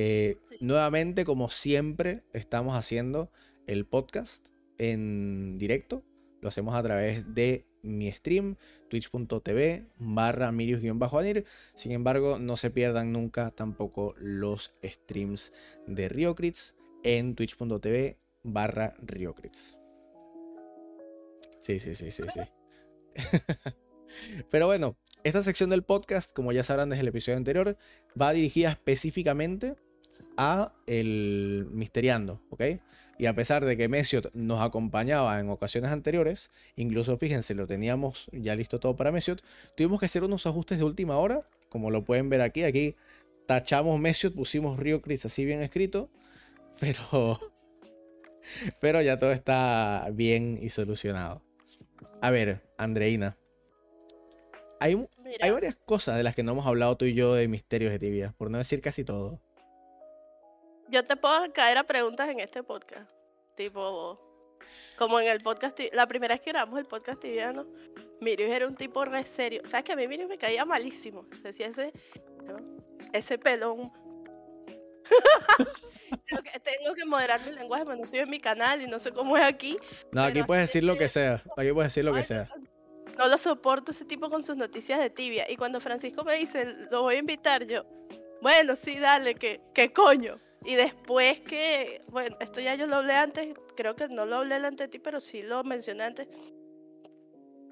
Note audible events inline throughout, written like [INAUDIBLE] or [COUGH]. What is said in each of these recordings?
Eh, nuevamente, como siempre, estamos haciendo el podcast en directo. Lo hacemos a través de mi stream, twitch.tv barra mirius-anir. Sin embargo, no se pierdan nunca tampoco los streams de Riocrits en twitch.tv barra Riocrits. Sí, sí, sí, sí, sí. [LAUGHS] Pero bueno, esta sección del podcast, como ya sabrán desde el episodio anterior, va dirigida específicamente a el Misteriando, ¿ok? Y a pesar de que Mesiot nos acompañaba en ocasiones anteriores, incluso fíjense, lo teníamos ya listo todo para Mesiot, tuvimos que hacer unos ajustes de última hora, como lo pueden ver aquí, aquí tachamos Mesiot, pusimos Rio Chris así bien escrito, [LAUGHS] pero pero ya todo está bien y solucionado. A ver, Andreina. Hay, hay varias cosas de las que no hemos hablado tú y yo de misterios de tibia, por no decir casi todo. Yo te puedo caer a preguntas en este podcast. Tipo, como en el podcast, la primera vez que grabamos el podcast tibiano, Miriam era un tipo re serio. ¿Sabes que a mí Miriam me caía malísimo? Decía ese, ese pelón. [LAUGHS] tengo, que, moderar mi lenguaje, pero no estoy en mi canal y no sé cómo es aquí. No, aquí puedes decir lo que sea. Aquí puedes decir lo que sea. No lo soporto ese tipo con sus noticias de tibia. Y cuando Francisco me dice, lo voy a invitar, yo, bueno, sí, dale, que, que coño. Y después que, bueno, esto ya yo lo hablé antes, creo que no lo hablé delante de ti, pero sí lo mencioné antes.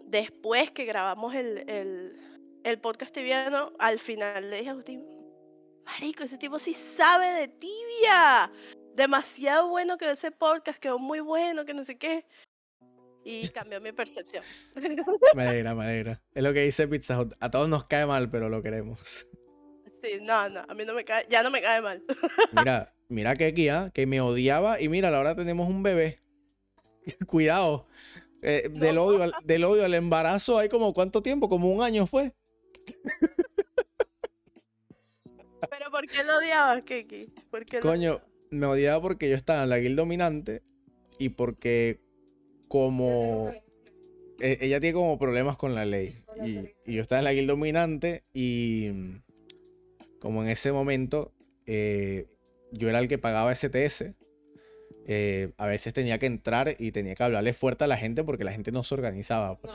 Después que grabamos el, el, el podcast tibiano, al final le dije a Agustín, Marico, ese tipo sí sabe de tibia. Demasiado bueno que ese podcast, quedó muy bueno, que no sé qué. Y [LAUGHS] cambió mi percepción. Me alegra, me alegra. Es lo que dice Pizza A todos nos cae mal, pero lo queremos no, no, a mí no me cae, ya no me cae mal. [LAUGHS] Mira, mira que guía, que me odiaba y mira, ahora tenemos un bebé. [LAUGHS] Cuidado. Eh, del, odio al, del odio al embarazo hay como cuánto tiempo, como un año fue. [LAUGHS] Pero ¿por qué lo odiabas, Kiki? Coño, me odiaba porque yo estaba en la guild dominante y porque como e, ella tiene como problemas con la ley. Y, y, yo estaba en la guild dominante y como en ese momento eh, yo era el que pagaba STS, eh, a veces tenía que entrar y tenía que hablarle fuerte a la gente porque la gente no se organizaba. Pues.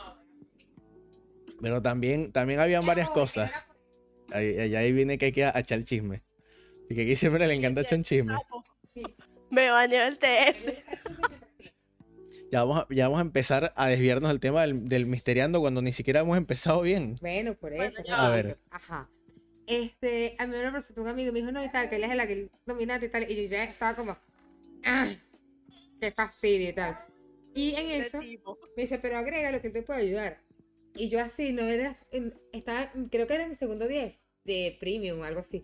Pero también, también habían varias cosas. Ahí, ahí viene que hay que echar el chisme. Y que aquí siempre le encanta echar un chisme. Me bañó el TS. Ya vamos, a, ya vamos a empezar a desviarnos del tema del, del, misteriando cuando ni siquiera hemos empezado bien. Bueno, por eso. a ver. Ajá este, a mí me presentó un amigo y me dijo, no, y tal, que él es la que dominante y tal, y yo ya estaba como, ¡ah! ¡Qué fastidio y tal! Y en eso, me dice, pero agrega lo que te puede ayudar. Y yo así, no era, estaba, creo que era mi segundo 10 de premium o algo así.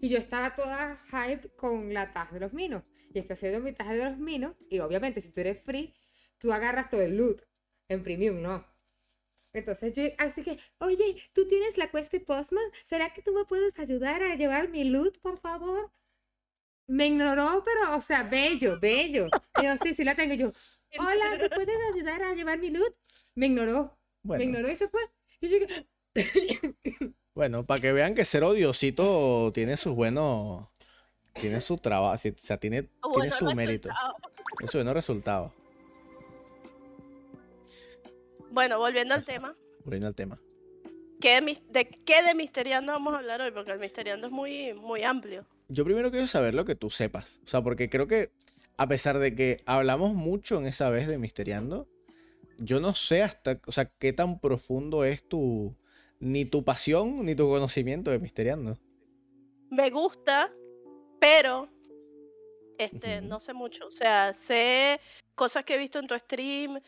Y yo estaba toda hype con la taja de los minos. Y está haciendo mi taja de los minos. Y obviamente, si tú eres free, tú agarras todo el loot. En premium, no. Entonces yo, así que, oye, ¿tú tienes la cuesta Postman? ¿Será que tú me puedes ayudar a llevar mi loot, por favor? Me ignoró, pero, o sea, bello, bello. Yo, sí, sí la tengo. Yo, [LAUGHS] hola, ¿me puedes ayudar a llevar mi loot? Me ignoró. Me ignoró y se fue. Y yo, [LAUGHS] bueno, para que vean que ser odiosito tiene sus buenos, tiene su trabajo, o sea, tiene, tiene su mérito. Tiene su buenos resultados. Bueno, volviendo al tema. Volviendo al tema. ¿Qué de, qué de Misteriando vamos a hablar hoy? Porque el Misteriando es muy, muy amplio. Yo primero quiero saber lo que tú sepas. O sea, porque creo que a pesar de que hablamos mucho en esa vez de Misteriando, yo no sé hasta, o sea, qué tan profundo es tu, ni tu pasión, ni tu conocimiento de Misteriando. Me gusta, pero este, no sé mucho. O sea, sé cosas que he visto en tu stream,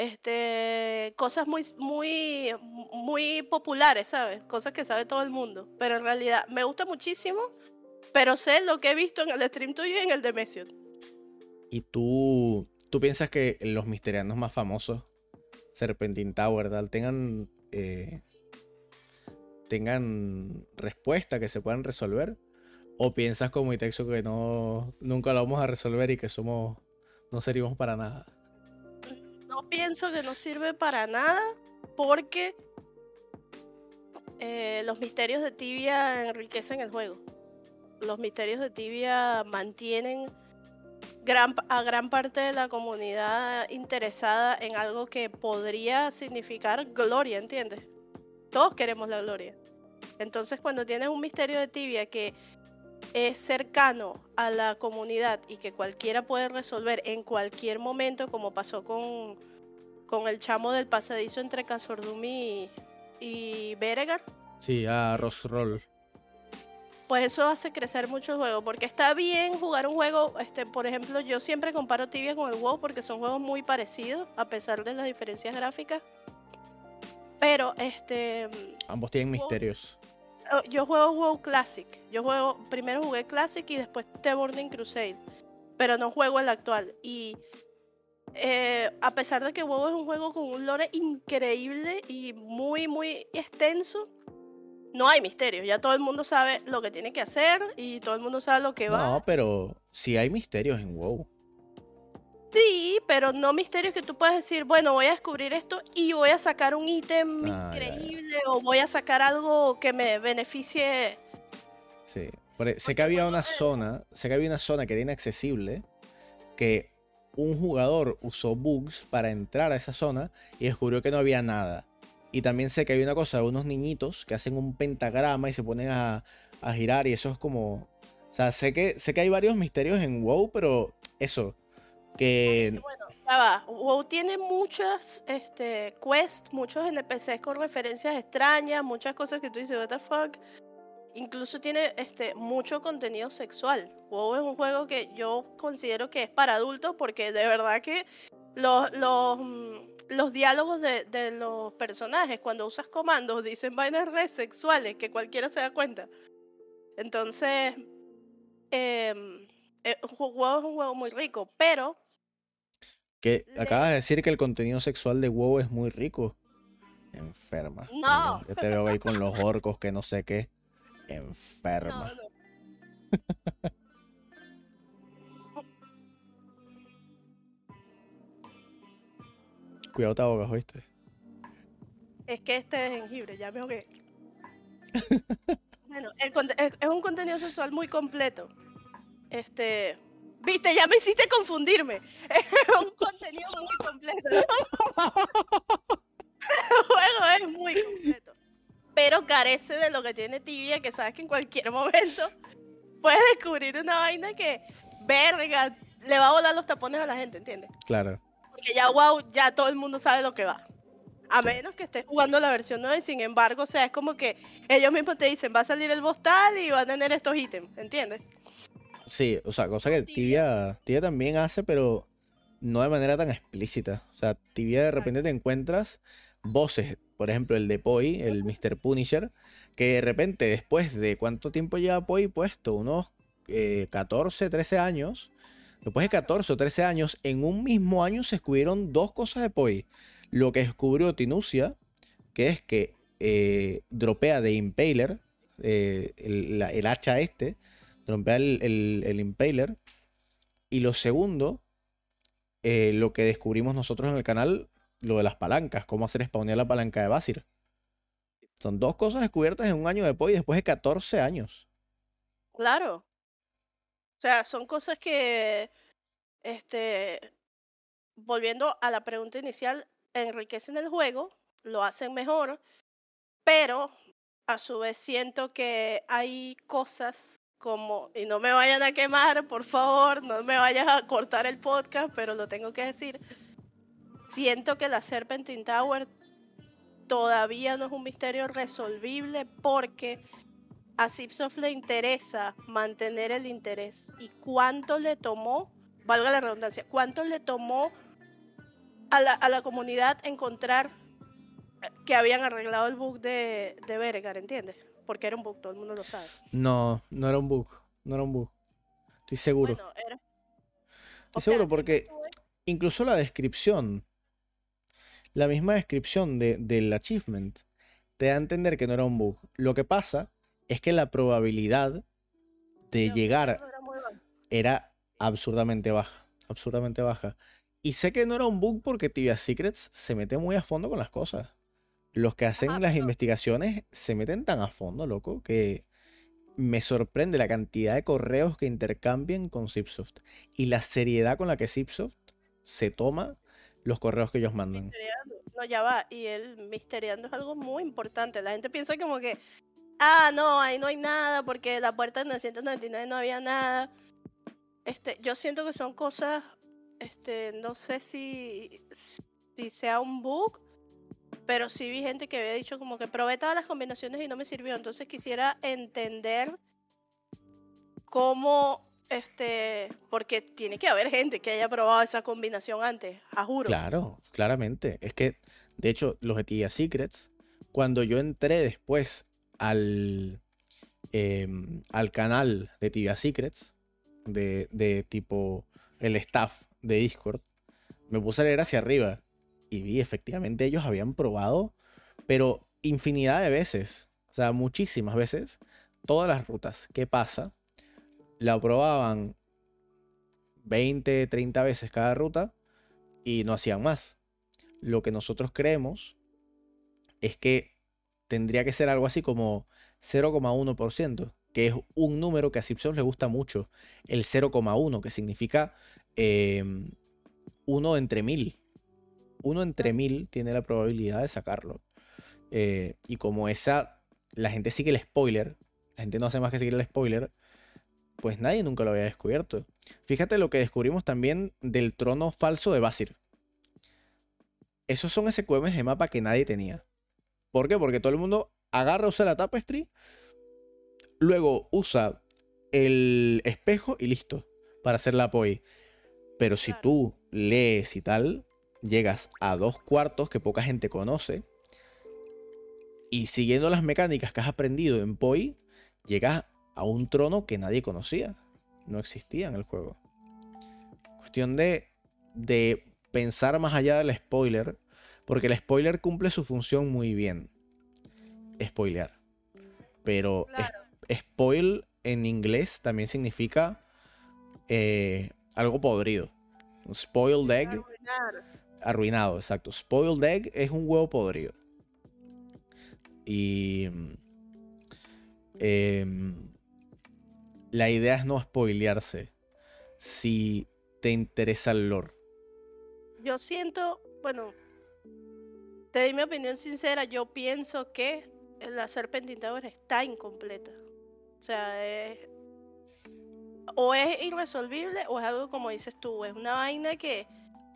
este, cosas muy, muy, muy populares, ¿sabes? Cosas que sabe todo el mundo. Pero en realidad me gusta muchísimo, pero sé lo que he visto en el stream tuyo y en el de Messiot. ¿Y tú, tú piensas que los misterianos más famosos, Serpentine Tower, tengan, eh, tengan respuesta que se puedan resolver? ¿O piensas como Itexo que no, nunca lo vamos a resolver y que somos, no servimos para nada? Pienso que no sirve para nada porque eh, los misterios de tibia enriquecen el juego. los misterios de Tibia mantienen a gran parte de la comunidad interesada en algo que podría significar gloria, ¿entiendes? Todos queremos la gloria. Entonces cuando tienes un misterio de tibia que es cercano a la comunidad y que cualquiera puede resolver en cualquier momento, como pasó con, con el chamo del pasadizo entre Casordumi y, y Beregar. Sí, a Roll pues eso hace crecer mucho el juego, porque está bien jugar un juego, este, por ejemplo, yo siempre comparo Tibia con el WoW porque son juegos muy parecidos, a pesar de las diferencias gráficas. Pero, este... Ambos tienen misterios. Oh, yo juego WoW Classic. Yo juego, primero jugué Classic y después The Burning Crusade. Pero no juego el actual. Y eh, a pesar de que WoW es un juego con un lore increíble y muy, muy extenso, no hay misterios, ya todo el mundo sabe lo que tiene que hacer y todo el mundo sabe lo que va. No, pero sí hay misterios en WoW. Sí, pero no misterios que tú puedes decir, bueno, voy a descubrir esto y voy a sacar un ítem ah, increíble o voy a sacar algo que me beneficie. Sí, e, sé que había una zona, sé que había una zona que era inaccesible, que un jugador usó bugs para entrar a esa zona y descubrió que no había nada. Y también sé que hay una cosa de unos niñitos que hacen un pentagrama y se ponen a, girar y eso es como... O sea, sé que, sé que hay varios misterios en WoW, pero eso, que... Bueno, ya va. WoW tiene muchas este, quests, muchos NPCs con referencias extrañas, muchas cosas que tú dices, what the fuck. Incluso tiene este, mucho contenido sexual. WoW es un juego que yo considero que es para adultos porque de verdad que los, mm, diálogos de, los personajes, cuando usas comandos, dicen vainas re sexuales, que cualquiera se da cuenta. Entonces, eh, un juego es un juego muy rico, pero... Que acabas de decir que el contenido sexual de WoW es muy rico. Enferma. No. Yo te veo ahí con los [LAUGHS] orcos que no sé qué. Enferma. [LAUGHS] Cuidado te ahogas, ¿oíste? Es que este es jengibre, ya me ahogué. [LAUGHS] bueno, es, un contenido sexual muy completo. Este, viste, ya me hiciste confundirme. Es [LAUGHS] un contenido muy completo. [LAUGHS] El juego es muy completo. Pero carece de lo que tiene Tibia, que sabes que en cualquier momento puedes descubrir una vaina que, verga, le va a volar los tapones a la gente, ¿entiendes? Claro. Porque ya, wow, ya todo el mundo sabe lo que va. A menos que estés jugando la versión nueva y sin embargo, o sea, es como que ellos mismos te dicen, va a salir el boss tal y va a tener estos ítems, ¿entiendes? Sí, o sea, cosa que Tibia, Tibia también hace, pero no de manera tan explícita. O sea, Tibia de repente te encuentras voces, por ejemplo, el de Poi, el Mr. Punisher, que de repente después de cuánto tiempo lleva Poi puesto, unos 14, eh, 13 años, Después de 14 o 13 años, en un mismo año se descubrieron dos cosas de Poi. Lo que descubrió Tinucia, que es que eh, dropea de Impaler, eh, el, hacha este, dropea el, Impaler. Y lo segundo, eh, lo que descubrimos nosotros en el canal, lo de las palancas, cómo hacer spawnear la palanca de Basir. Son dos cosas descubiertas en un año de Poi después de 14 años. Claro. O sea, son cosas que, este, volviendo a la pregunta inicial, enriquecen el juego, lo hacen mejor, pero a su vez siento que hay cosas como, y no me vayan a quemar, por favor, no me vayas a cortar el podcast, pero lo tengo que decir. Siento que la Serpentine Tower todavía no es un misterio resolvible porque a Zipsoft le interesa mantener el interés. ¿Y cuánto le tomó, valga la redundancia, cuánto le tomó a la, a la comunidad encontrar que habían arreglado el bug de, de Beregar, ¿entiendes? Porque era un bug, todo el mundo lo sabe. No, no era un bug, no era un bug. Estoy seguro. Estoy seguro porque incluso la descripción, la misma descripción de, del achievement, te da a entender que no era un bug. Lo que pasa es que la probabilidad de llegar era absurdamente baja, absurdamente baja. Y sé que no era un bug porque Tibia Secrets se mete muy a fondo con las cosas. Los que hacen las investigaciones se meten tan a fondo, loco, que me sorprende la cantidad de correos que intercambian con Zipsoft y la seriedad con la que Zipsoft se toma los correos que ellos mandan. No, ya va. Y el misteriando es algo muy importante. La gente piensa como que, ah, no, ahí no hay nada porque la puerta de 999 no había nada. Este, yo siento que son cosas, este, no sé si, si sea un bug pero sí vi gente que había dicho como que probé todas las combinaciones y no me sirvió. Entonces quisiera entender cómo, este, porque tiene que haber gente que haya probado esa combinación antes, a juro. Claro, claramente. Es que, de hecho, los de Secrets, cuando yo entré después al, em, al canal de Tibia Secrets, de, de tipo el staff de Discord, me puse a leer hacia arriba y vi, efectivamente, ellos habían probado, pero infinidad de veces, o sea, muchísimas veces, todas las rutas. ¿Qué pasa? La probaban 20, 30 veces cada ruta y no hacían más. Lo que nosotros creemos es que tendría que ser algo así como 0,1%, que es un número que a Simpson le gusta mucho, el 0,1, que significa eh, uno entre mil uno entre mil tiene la probabilidad de sacarlo. Eh, y como esa, la gente sigue el spoiler, la gente no hace más que seguir el spoiler, pues nadie nunca lo había descubierto. Fíjate lo que descubrimos también del trono falso de Basir. Esos son SQMs de mapa que nadie tenía. ¿Por qué? Porque todo el mundo agarra, usa la tapestry, luego usa el espejo y listo, para hacer la POI. Pero si tú lees y tal, llegas a dos cuartos que poca gente conoce. Y siguiendo las mecánicas que has aprendido en POI, llegas a un trono que nadie conocía. No existía en el juego. Cuestión de, de pensar más allá del spoiler. Porque el spoiler cumple su función muy bien. Spoilear. Pero spoil en inglés también significa eh, algo podrido. Spoiled egg Arruinado, exacto. Spoiled egg es un huevo podrido. Y. Em, la idea es no spoilearse si te interesa el lore. Yo siento, bueno, te di mi opinión sincera, yo pienso que la Serpentine Tower está incompleta. O sea, es, o es irresolvible o es algo como dices tú, es una vaina que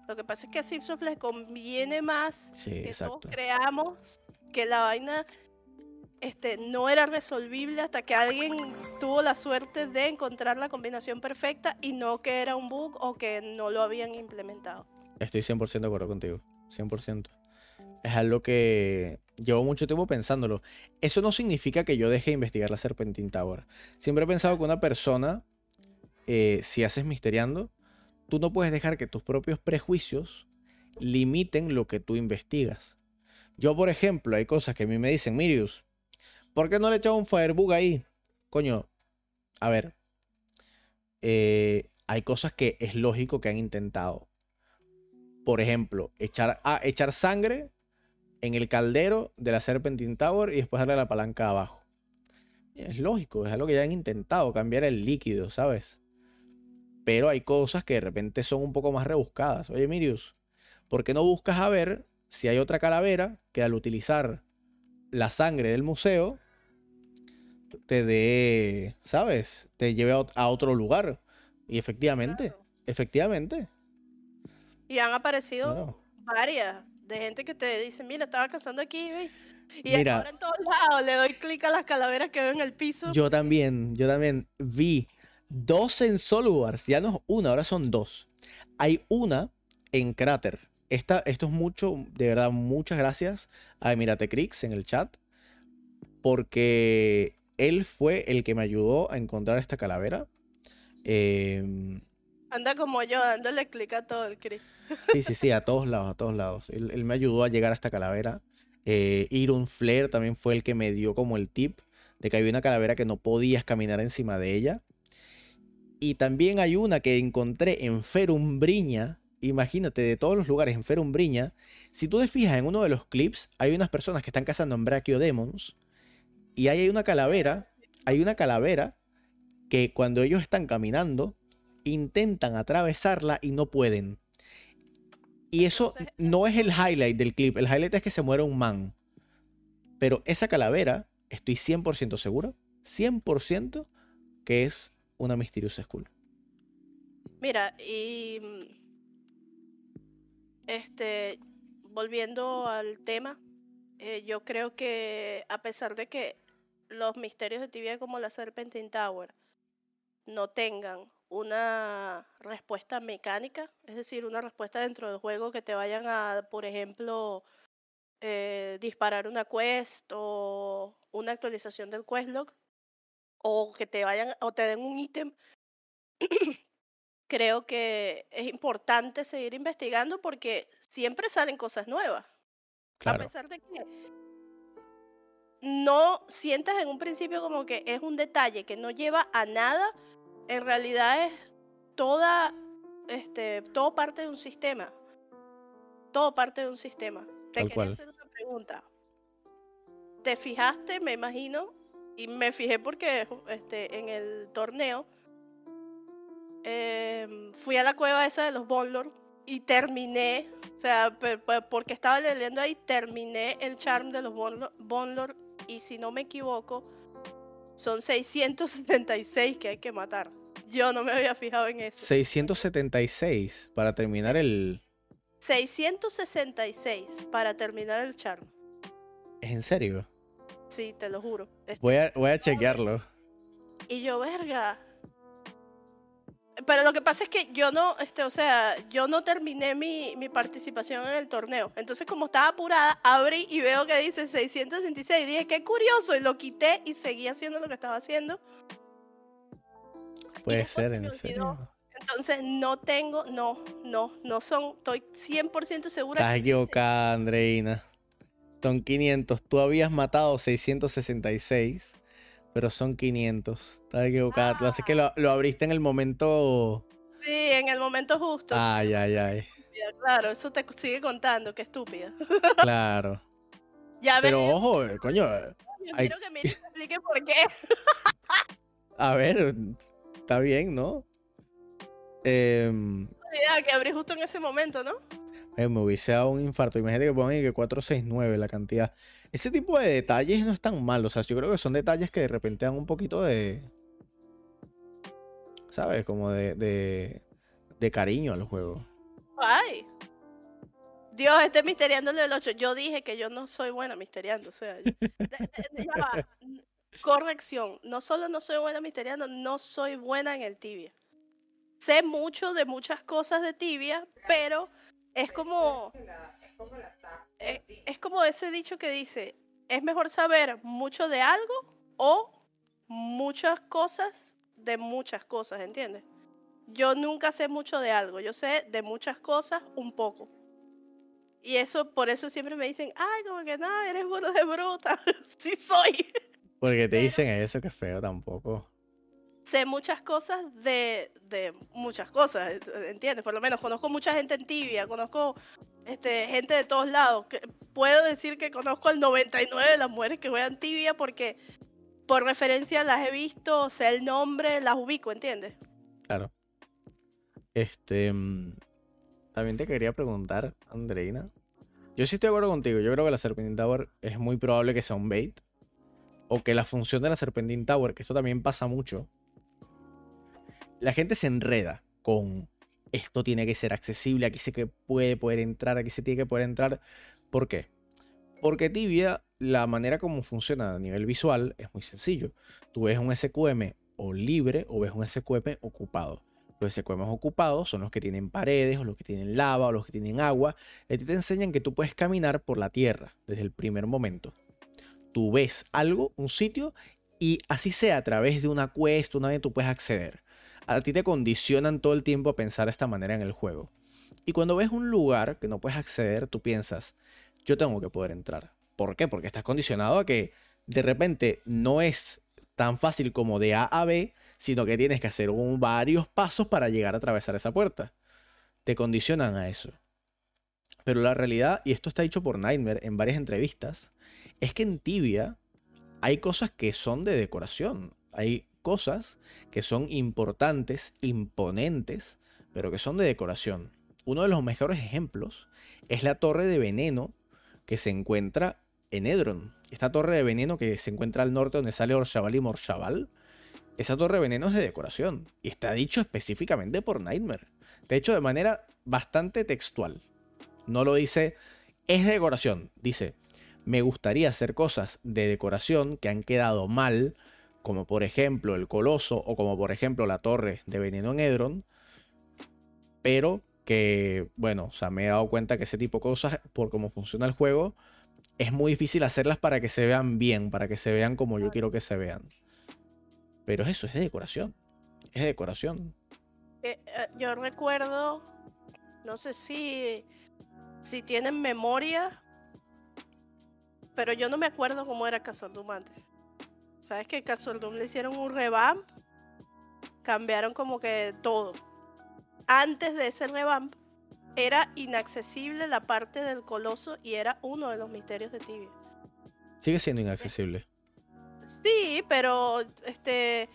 lo que pasa es que a Simpsons le conviene más que todos creamos que la vaina este, no era resolvible hasta que alguien tuvo la suerte de encontrar la combinación perfecta y no que era un bug o que no lo habían implementado. Estoy 100% de acuerdo contigo, 100%. Es algo que llevo mucho tiempo pensándolo. Eso no significa que yo deje de investigar la Serpentine Tower. Siempre he pensado que una persona, eh, si haces misteriando, tú no puedes dejar que tus propios prejuicios limiten lo que tú investigas. Yo, por ejemplo, hay cosas que a mí me dicen, Mirius, ¿por qué no le echado un Firebug ahí? Coño, a ver, eh, hay cosas que es lógico que han intentado. Por ejemplo, echar, ah, echar sangre en el caldero de la Serpentine Tower y después darle la palanca abajo. Es lógico, es algo que ya han intentado, cambiar el líquido, ¿sabes? Pero hay cosas que de repente son un poco más rebuscadas. Oye, Mirius, ¿por qué no buscas a ver si hay otra calavera que al utilizar la sangre del museo te dé, ¿sabes? Te lleve a otro lugar. Y efectivamente, efectivamente. Y han aparecido varias de gente que te dice, mira, estaba cazando aquí, Y ahora en todos lados le doy clic a las calaveras que veo en el piso. Yo también, yo también vi dos en Solwars, ya no es una, ahora son dos. Hay una en Cráter. Esta, esto es mucho, de verdad, muchas gracias a Emirate Crix en el chat, porque él fue el que me ayudó a encontrar esta calavera. Em, Anda como yo, dándole clic a todo el Crix. Sí, sí, sí, a todos lados, a todos lados. Él, me ayudó a llegar a esta calavera. Eh, Iron Flare también fue el que me dio como el tip de que había una calavera que no podías caminar encima de ella. Y también hay una que encontré en Ferumbriña. Imagínate, de todos los lugares en Ferumbriña. Si tú te fijas en uno de los clips, hay unas personas que están cazando en Brachio Demons. Y ahí hay una calavera hay una calavera que cuando ellos están caminando, intentan atravesarla y no pueden. Y eso no es el highlight del clip. El highlight es que se muere un man. Pero esa calavera, estoy 100% seguro, 100% que es una Mysterious School. Mira, y mm, este, volviendo al tema, eh, yo creo que a pesar de que los misterios de tibia como la Serpentine Tower no tengan una respuesta mecánica, es decir, una respuesta dentro del juego que te vayan a, por ejemplo, eh, disparar una quest o una actualización del questlog, o que te vayan o te den un ítem creo que es importante seguir investigando porque siempre salen cosas nuevas. A pesar de que no sientas en un principio como que es un detalle que no lleva a nada, en realidad es toda, este, todo parte de un sistema. Todo parte de un sistema. Te quería hacer una pregunta. ¿Te fijaste, me imagino? Y me fijé porque este, en el torneo Em, fui a la cueva esa de los Bonlord y terminé, o sea, porque estaba leyendo ahí, terminé el charm de los Bonlord y si no me equivoco, son 676 que hay que matar. Yo no me había fijado en eso. 676 para terminar el... 666 para terminar el charm. ¿Es en serio? Sí, te lo juro. Voy a, voy a chequearlo. Y yo, verga, pero lo que pasa es que yo no, este, o sea, yo no terminé mi, mi, participación en el torneo. Entonces, como estaba apurada, abrí y veo que dice 666. Dije, qué curioso. Y lo quité y seguí haciendo lo que estaba haciendo. Puede ser, en serio. Entonces, no tengo, no, no, no son, estoy 100% segura. Estás equivocada, Andreina. Son 500. Tú habías matado 666 pero son 500. Estás equivocada. Tú haces que lo, lo, abriste en el momento. Sí, en el momento justo. Ay, ay, ay. Claro, eso te sigue contando, qué estúpida. Claro. ya Pero ojo, eh, coño. Eh, Yo quiero que me [LAUGHS] explique por qué. A ver, está bien, ¿no? Eh, que abrí justo en ese momento, ¿no? Eh, me hubiese dado un infarto. Imagínate que pongan que 469 la cantidad. Ese tipo de detalles no es tan malo. O sea, yo creo que son detalles que de repente dan un poquito de. ¿Sabes? Como de, de, cariño al juego. ¡Ay! Dios, esté misteriándole el 8. Yo dije que yo no soy buena misteriando. O sea, Corrección. No solo no soy buena misteriando, no soy buena en el tibia. Sé mucho de muchas cosas de tibia, pero es como. Eh, es, como ese dicho que dice: es mejor saber mucho de algo o muchas cosas de muchas cosas, ¿entiendes? Yo nunca sé mucho de algo, yo sé de muchas cosas un poco. Y eso, por eso siempre me dicen, ay, como que no, eres bueno de bruta. [LAUGHS] sí soy. Porque te dicen eso, que feo tampoco sé muchas cosas de, de, muchas cosas, ¿entiendes? Por lo menos conozco mucha gente en tibia, conozco este, gente de todos lados. Puedo decir que conozco al 99 de las mujeres que juegan tibia porque por referencia las he visto, sé el nombre, las ubico, ¿entiendes? Claro. Este. Mm, también te quería preguntar, Andreina. Yo sí estoy de acuerdo contigo. Yo creo que la Serpentine Tower es muy probable que sea un bait. O que la función de la Serpentine Tower, que esto también pasa mucho, la gente se enreda con esto tiene que ser accesible, aquí se que puede poder entrar, aquí se tiene que poder entrar. ¿Por qué? Porque Tibia, la manera como funciona a nivel visual es muy sencillo. Tú ves un SQM o libre o ves un SQM ocupado. Los SQM ocupados son los que tienen paredes o los que tienen lava o los que tienen agua. Y te enseñan que tú puedes caminar por la tierra desde el primer momento. Tú ves algo, un sitio, y así sea a través de una cuesta, una vez tú puedes acceder a ti te condicionan todo el tiempo a pensar de esta manera en el juego. Y cuando ves un lugar que no puedes acceder, tú piensas, yo tengo que poder entrar. ¿Por qué? Porque estás condicionado a que de repente no es tan fácil como de A a B, sino que tienes que hacer varios pasos para llegar a atravesar esa puerta. Te condicionan a eso. Pero la realidad, y esto está dicho por Nightmare en varias entrevistas, es que en Tibia hay cosas que son de decoración. Hay cosas que son importantes, imponentes, pero que son de decoración. Uno de los mejores ejemplos es la torre de veneno que se encuentra en Edron. Esta torre de veneno que se encuentra al norte donde sale Orshaval y Morshaval. Esa torre de veneno es de decoración y está dicho específicamente por Nightmare. De hecho, de manera bastante textual. No lo dice, es de decoración. Dice, me gustaría hacer cosas de decoración que han quedado mal, como por ejemplo el coloso o como por ejemplo la torre de veneno en Edron, pero que, bueno, o sea, me he dado cuenta que ese tipo de cosas, por cómo funciona el juego, es muy difícil hacerlas para que se vean bien, para que se vean como yo quiero que se vean. Pero eso es de decoración. Es de decoración. Eh, eh, yo recuerdo, no sé si, si tienen memoria, pero yo no me acuerdo cómo era Casordum antes. ¿Sabes que Casordum le hicieron un revamp? Cambiaron como que todo. Antes de ese revamp, era inaccesible la parte del coloso y era uno de los misterios de Tibia. Sigue siendo inaccesible. Sí, pero este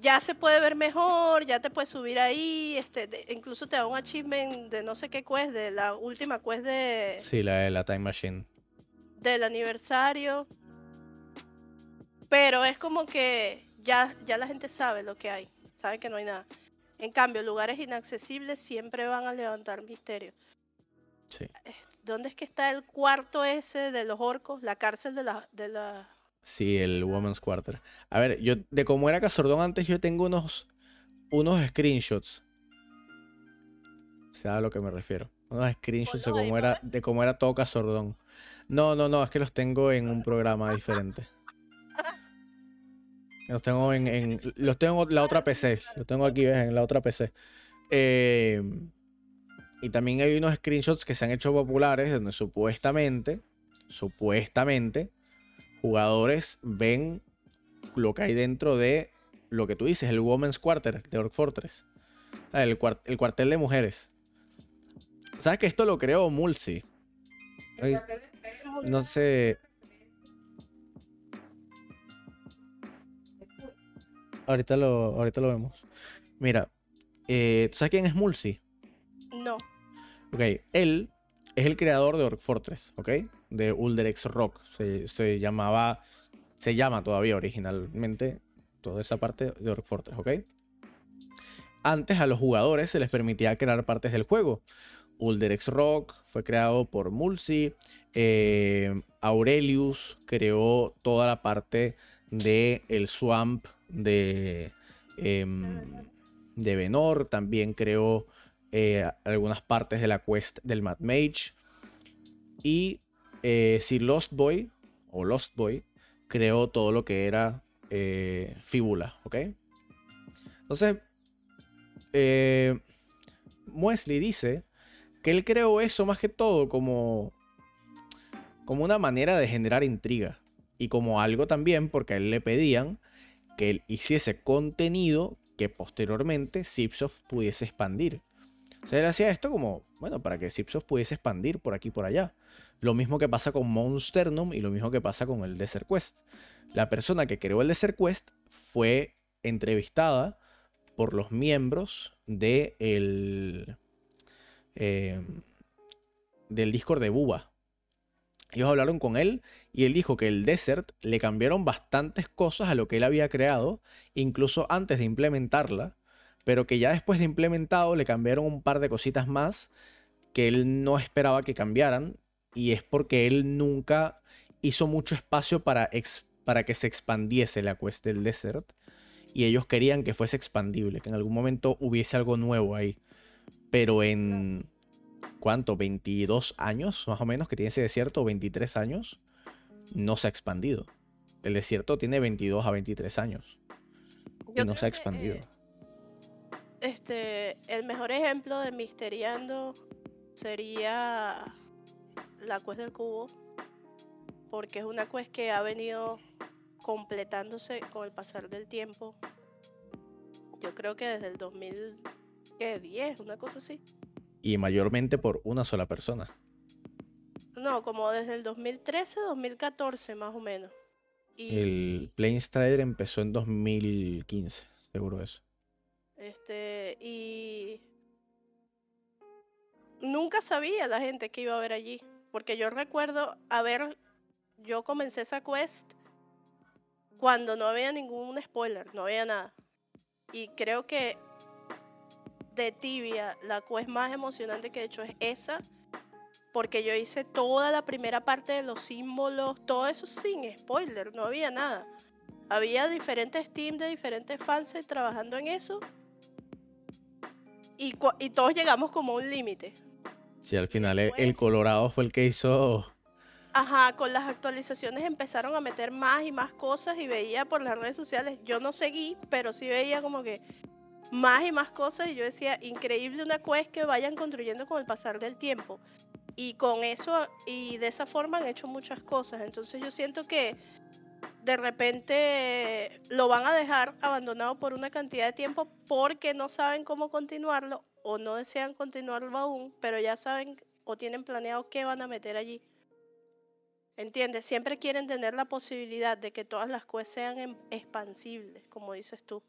ya se puede ver mejor, ya te puedes subir ahí, este, incluso te da un achievement de no sé qué quest, de la última quest de... Sí, la de la Time Machine. Del aniversario. Pero es como que ya, ya la gente sabe lo que hay, sabe que no hay nada. En cambio, lugares inaccesibles siempre van a levantar misterio. Sí. ¿Dónde es que está el cuarto ese de los orcos? La cárcel de la... De la... Sí, el Woman's Quarter. A ver, yo de cómo era Casordón antes, yo tengo unos, unos screenshots. ¿Sabes a lo que me refiero? Unos screenshots de cómo, era, de cómo era todo Casordón. No, no, no, es que los tengo en un programa diferente. Los tengo en, los tengo en la otra PC. Los tengo aquí en la otra PC. Eh, y también hay unos screenshots que se han hecho populares donde supuestamente, supuestamente, jugadores ven lo que hay dentro de lo que tú dices, el Women's Quarter de Orc Fortress. El, el cuartel de mujeres. ¿Sabes que esto lo creó Mulsi? No sé. Ahorita lo, ahorita lo vemos. Mira, eh, ¿tú sabes quién es Mulsi? No. Ok, él es el creador de Orc Fortress, ¿ok? De Ulderex Rock. Se, llamaba, se llama todavía originalmente toda esa parte de Orc Fortress, ¿ok? Antes a los jugadores se les permitía crear partes del juego. Ulderex Rock fue creado por Mulsi. Eh, Aurelius creó toda la parte de el Swamp de, em, de Venor. También creó eh, algunas partes de la quest del Mad Mage. Y eh, si Lost Boy o Lost Boy creó todo lo que era eh, Fíbula, ¿ok? Entonces, Muesli dice que él creó eso más que todo como, como una manera de generar intriga y como algo también porque a él le pedían que él hiciese contenido que posteriormente Zipsoft pudiese expandir. O sea, él hacía esto como, bueno, para que Zipsoft pudiese expandir por aquí y por allá. Lo mismo que pasa con Monsternum y lo mismo que pasa con el Desert Quest. La persona que creó el Desert Quest fue entrevistada por los miembros eh, del Discord de Buba. Ellos hablaron con él y él dijo que el Desert le cambiaron bastantes cosas a lo que él había creado, incluso antes de implementarla, pero que ya después de implementado le cambiaron un par de cositas más que él no esperaba que cambiaran y es porque él nunca hizo mucho espacio para, para que se expandiese la quest del Desert y ellos querían que fuese expandible, que en algún momento hubiese algo nuevo ahí, pero en ¿cuánto? 22 años más o menos que tiene ese desierto, 23 años, no se ha expandido. El desierto tiene 22 a 23 años y no se ha expandido. Eh, este, el mejor ejemplo de Misteriando sería la quest del cubo, porque es una quest que ha venido completándose con el pasar del tiempo. Yo creo que desde el 2010, una cosa así y mayormente por una sola persona. No, como desde el 2013, 2014 más o menos. el Plane Strider empezó en 2015, seguro eso. Este, y nunca sabía la gente que iba a ver allí, porque yo recuerdo haber, yo comencé esa quest cuando no había ningún spoiler, no había nada. Y creo que de tibia, la quest más emocionante que he hecho es esa, porque yo hice toda la primera parte de los símbolos, todo eso sin spoiler, no había nada. Había diferentes teams de diferentes fans trabajando en eso. Y, y todos llegamos como a un límite. Sí, al final el Colorado fue el que hizo Ajá, con las actualizaciones empezaron a meter más y más cosas y veía por las redes sociales, yo no seguí, pero sí veía como que más y más cosas y yo decía, increíble una quest que vayan construyendo con el pasar del tiempo. Y con eso y de esa forma han hecho muchas cosas. Entonces yo siento que de repente lo van a dejar abandonado por una cantidad de tiempo porque no saben cómo continuarlo o no desean continuarlo aún, pero ya saben o tienen planeado qué van a meter allí. ¿Entiendes? Siempre quieren tener la posibilidad de que todas las cosas sean em, expansibles, como dices tú.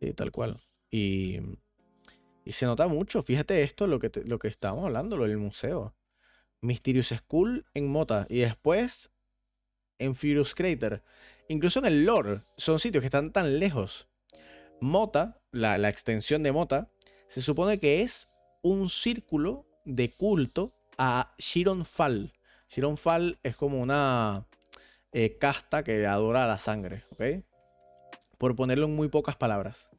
Sí, tal cual. Y, y se nota mucho. Fíjate esto, lo que, lo que estábamos hablando, lo del museo. Mysterious School en Mota y después en Furious Crater. Incluso en el lore, son sitios que están tan lejos. Mota, la, la extensión de Mota, se supone que es un círculo de culto a Shiron Fall Shiron Fall es como una eh, casta que adora la sangre. Por ponerlo en muy pocas palabras.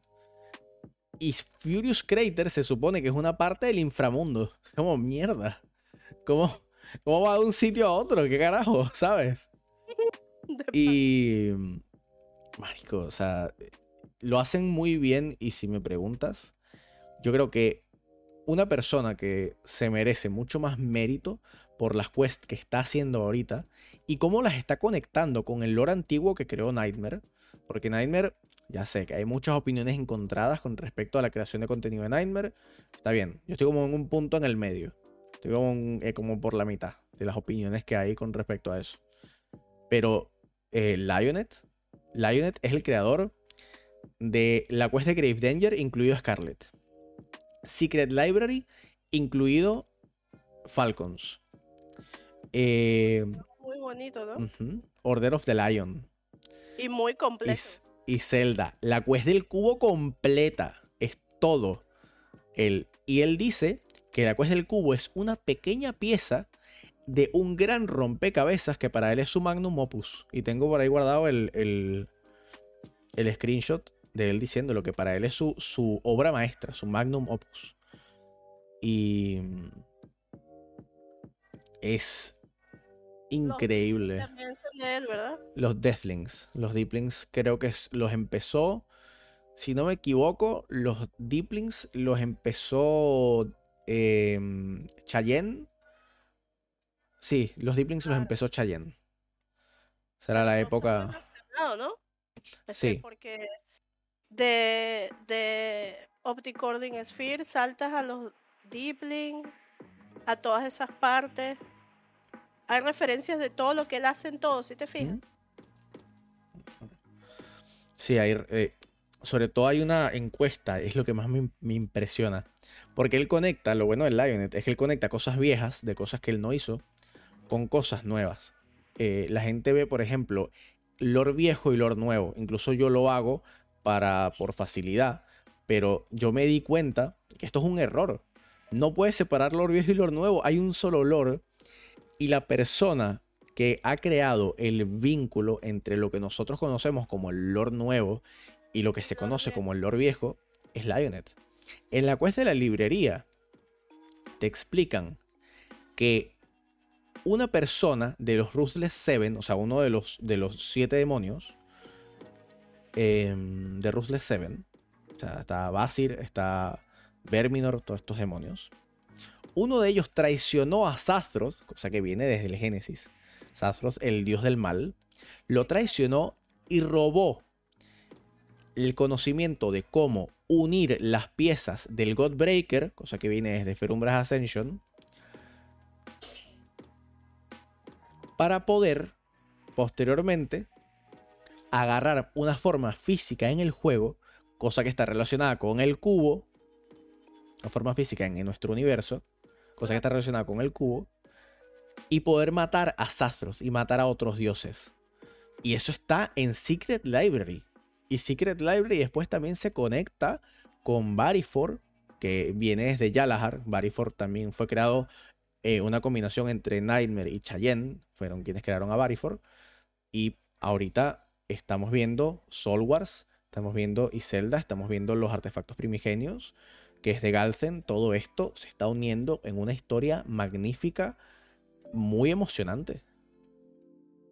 Y Furious Crater se supone que es una parte del inframundo. [LAUGHS] Como mierda. ¿Cómo, cómo va de un sitio a otro? ¿Qué carajo? [LAUGHS] ¿Sabes? Y. Marico, o sea. Lo hacen muy bien. Y si me preguntas, yo creo que una persona que se merece mucho más mérito por las quests que está haciendo ahorita y cómo las está conectando con el lore antiguo que creó Nightmare. Porque Nightmare, ya sé que hay muchas opiniones encontradas con respecto a la creación de contenido de Nightmare. Está bien, yo estoy como en un punto en el medio. Estoy como, eh, como por la mitad de las opiniones que hay con respecto a eso. Pero eh, Lionet, Lionet es el creador de la quest de Grave Danger, incluido Scarlet. Secret Library, incluido Falcons. Eh, muy bonito, ¿no? Order of the Lion. Y muy completo. Y, Zelda. La quest del cubo completa. Es todo. Él. Y él dice que la quest del cubo es una pequeña pieza de un gran rompecabezas que para él es su magnum opus. Y tengo por ahí guardado el, el, el screenshot de él diciendo lo que para él es su, su obra maestra, su magnum opus. Y es increíble. Los Deathlings. Los Deeplings creo que los empezó. Si no me equivoco, los Deeplings los empezó eh. Sí, los Deeplings los empezó Cheyenne. Será la época. ¿no? sí. Porque de, de Optic Sphere saltas a los Deeplings, a todas esas partes hay referencias de todo lo que él hace en todo, ¿sí te fijas? Sí, hay, eh, sobre todo hay una encuesta, es lo que más me, impresiona. Porque él conecta, lo bueno del Lionet es que él conecta cosas viejas, de cosas que él no hizo, con cosas nuevas. Eh, la gente ve, por ejemplo, lore viejo y lore nuevo. Incluso yo lo hago para, por facilidad. Pero yo me di cuenta que esto es un error. No puedes separar lore viejo y lore nuevo. Hay un solo lore y la persona que ha creado el vínculo entre lo que nosotros conocemos como el lore nuevo y lo que se conoce como el lore viejo es Lionet. En la cuesta de la librería te explican que una persona de los Ruthless Seven, o sea, uno de los, de los siete demonios em, de Ruthless Seven, o sea, está Basir, está Verminor, todos estos demonios, uno de ellos traicionó a Zathros, cosa que viene desde el Génesis. Zathros, el dios del mal, lo traicionó y robó el conocimiento de cómo unir las piezas del Godbreaker, cosa que viene desde Ferumbras Ascension, para poder posteriormente agarrar una forma física en el juego, cosa que está relacionada con el cubo, una forma física en, nuestro universo, cosa que está relacionada con el cubo, y poder matar a Sastros y matar a otros dioses. Y eso está en Secret Library. Y Secret Library después también se conecta con Barifor, que viene desde Yalahar. Barifor también fue creado eh, una combinación entre Nightmare y Cheyenne. Fueron quienes crearon a Barifor. Y ahorita estamos viendo Soul Wars, estamos viendo Iselda, estamos viendo los artefactos primigenios, que es de Galzen. Todo esto se está uniendo en una historia magnífica, muy emocionante.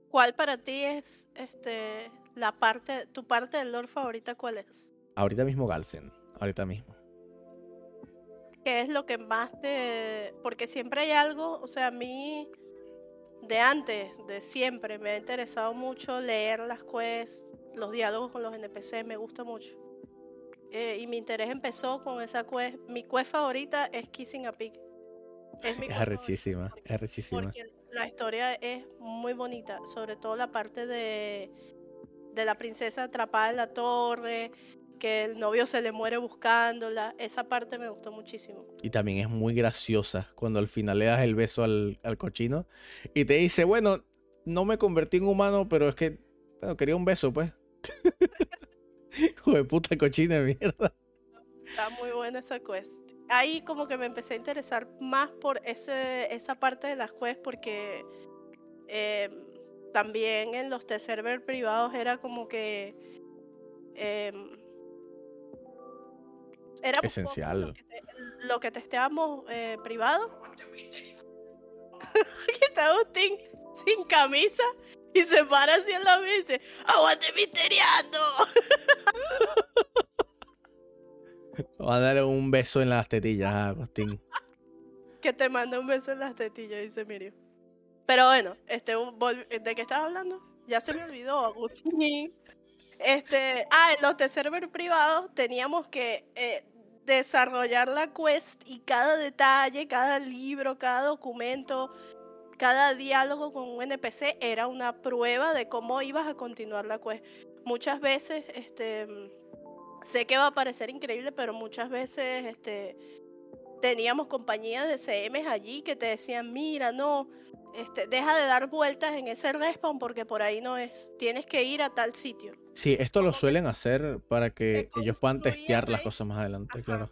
¿Cuál para ti es este la parte, tu parte del lore favorita cuál es? Ahorita mismo Galzen, ahorita mismo. ¿Qué es lo que más te porque siempre hay algo, o sea, a mí de antes, de siempre me ha interesado mucho leer las quests, los diálogos con los NPC, me gusta mucho. Eh, y mi interés empezó con esa quest. Mi quest favorita es Kissing a Pig. Es mi es arrechísima, es arrechísima la historia es muy bonita, sobre todo la parte de, de la princesa atrapada en la torre, que el novio se le muere buscándola. Esa parte me gustó muchísimo. Y también es muy graciosa cuando al final le das el beso al, cochino y te dice, bueno, no me convertí en humano, pero es que bueno, quería un beso, pues. [LAUGHS] [LAUGHS] Hijo de puta cochina de mierda. Está muy buena esa quest. Ahí como que me empecé a interesar más por ese, esa parte de las quests porque em, también en los test server privados era como que em, era esencial. lo que, testeamos eh, privado. [LAUGHS] Aquí está Agustín sin camisa y se para así en la mesa y dice aguante misteriando [LAUGHS] Va a darle un beso en las tetillas a Agustín. que te manda un beso en las tetillas, dice Miriam. Pero bueno, este, ¿de qué estás hablando? Ya se me olvidó, Agustín. Este, ah, en los de server privados teníamos que eh, desarrollar la quest y cada detalle, cada libro, cada documento, cada diálogo con un NPC era una prueba de cómo ibas a continuar la quest. Muchas veces, este, sé que va a parecer increíble, pero muchas veces este, teníamos compañías de CMs allí que te decían, mira, no, este, deja de dar vueltas en ese respawn porque por ahí no es, tienes que ir a tal sitio. Sí, esto lo suelen hacer para que ellos puedan testear las cosas más adelante, claro.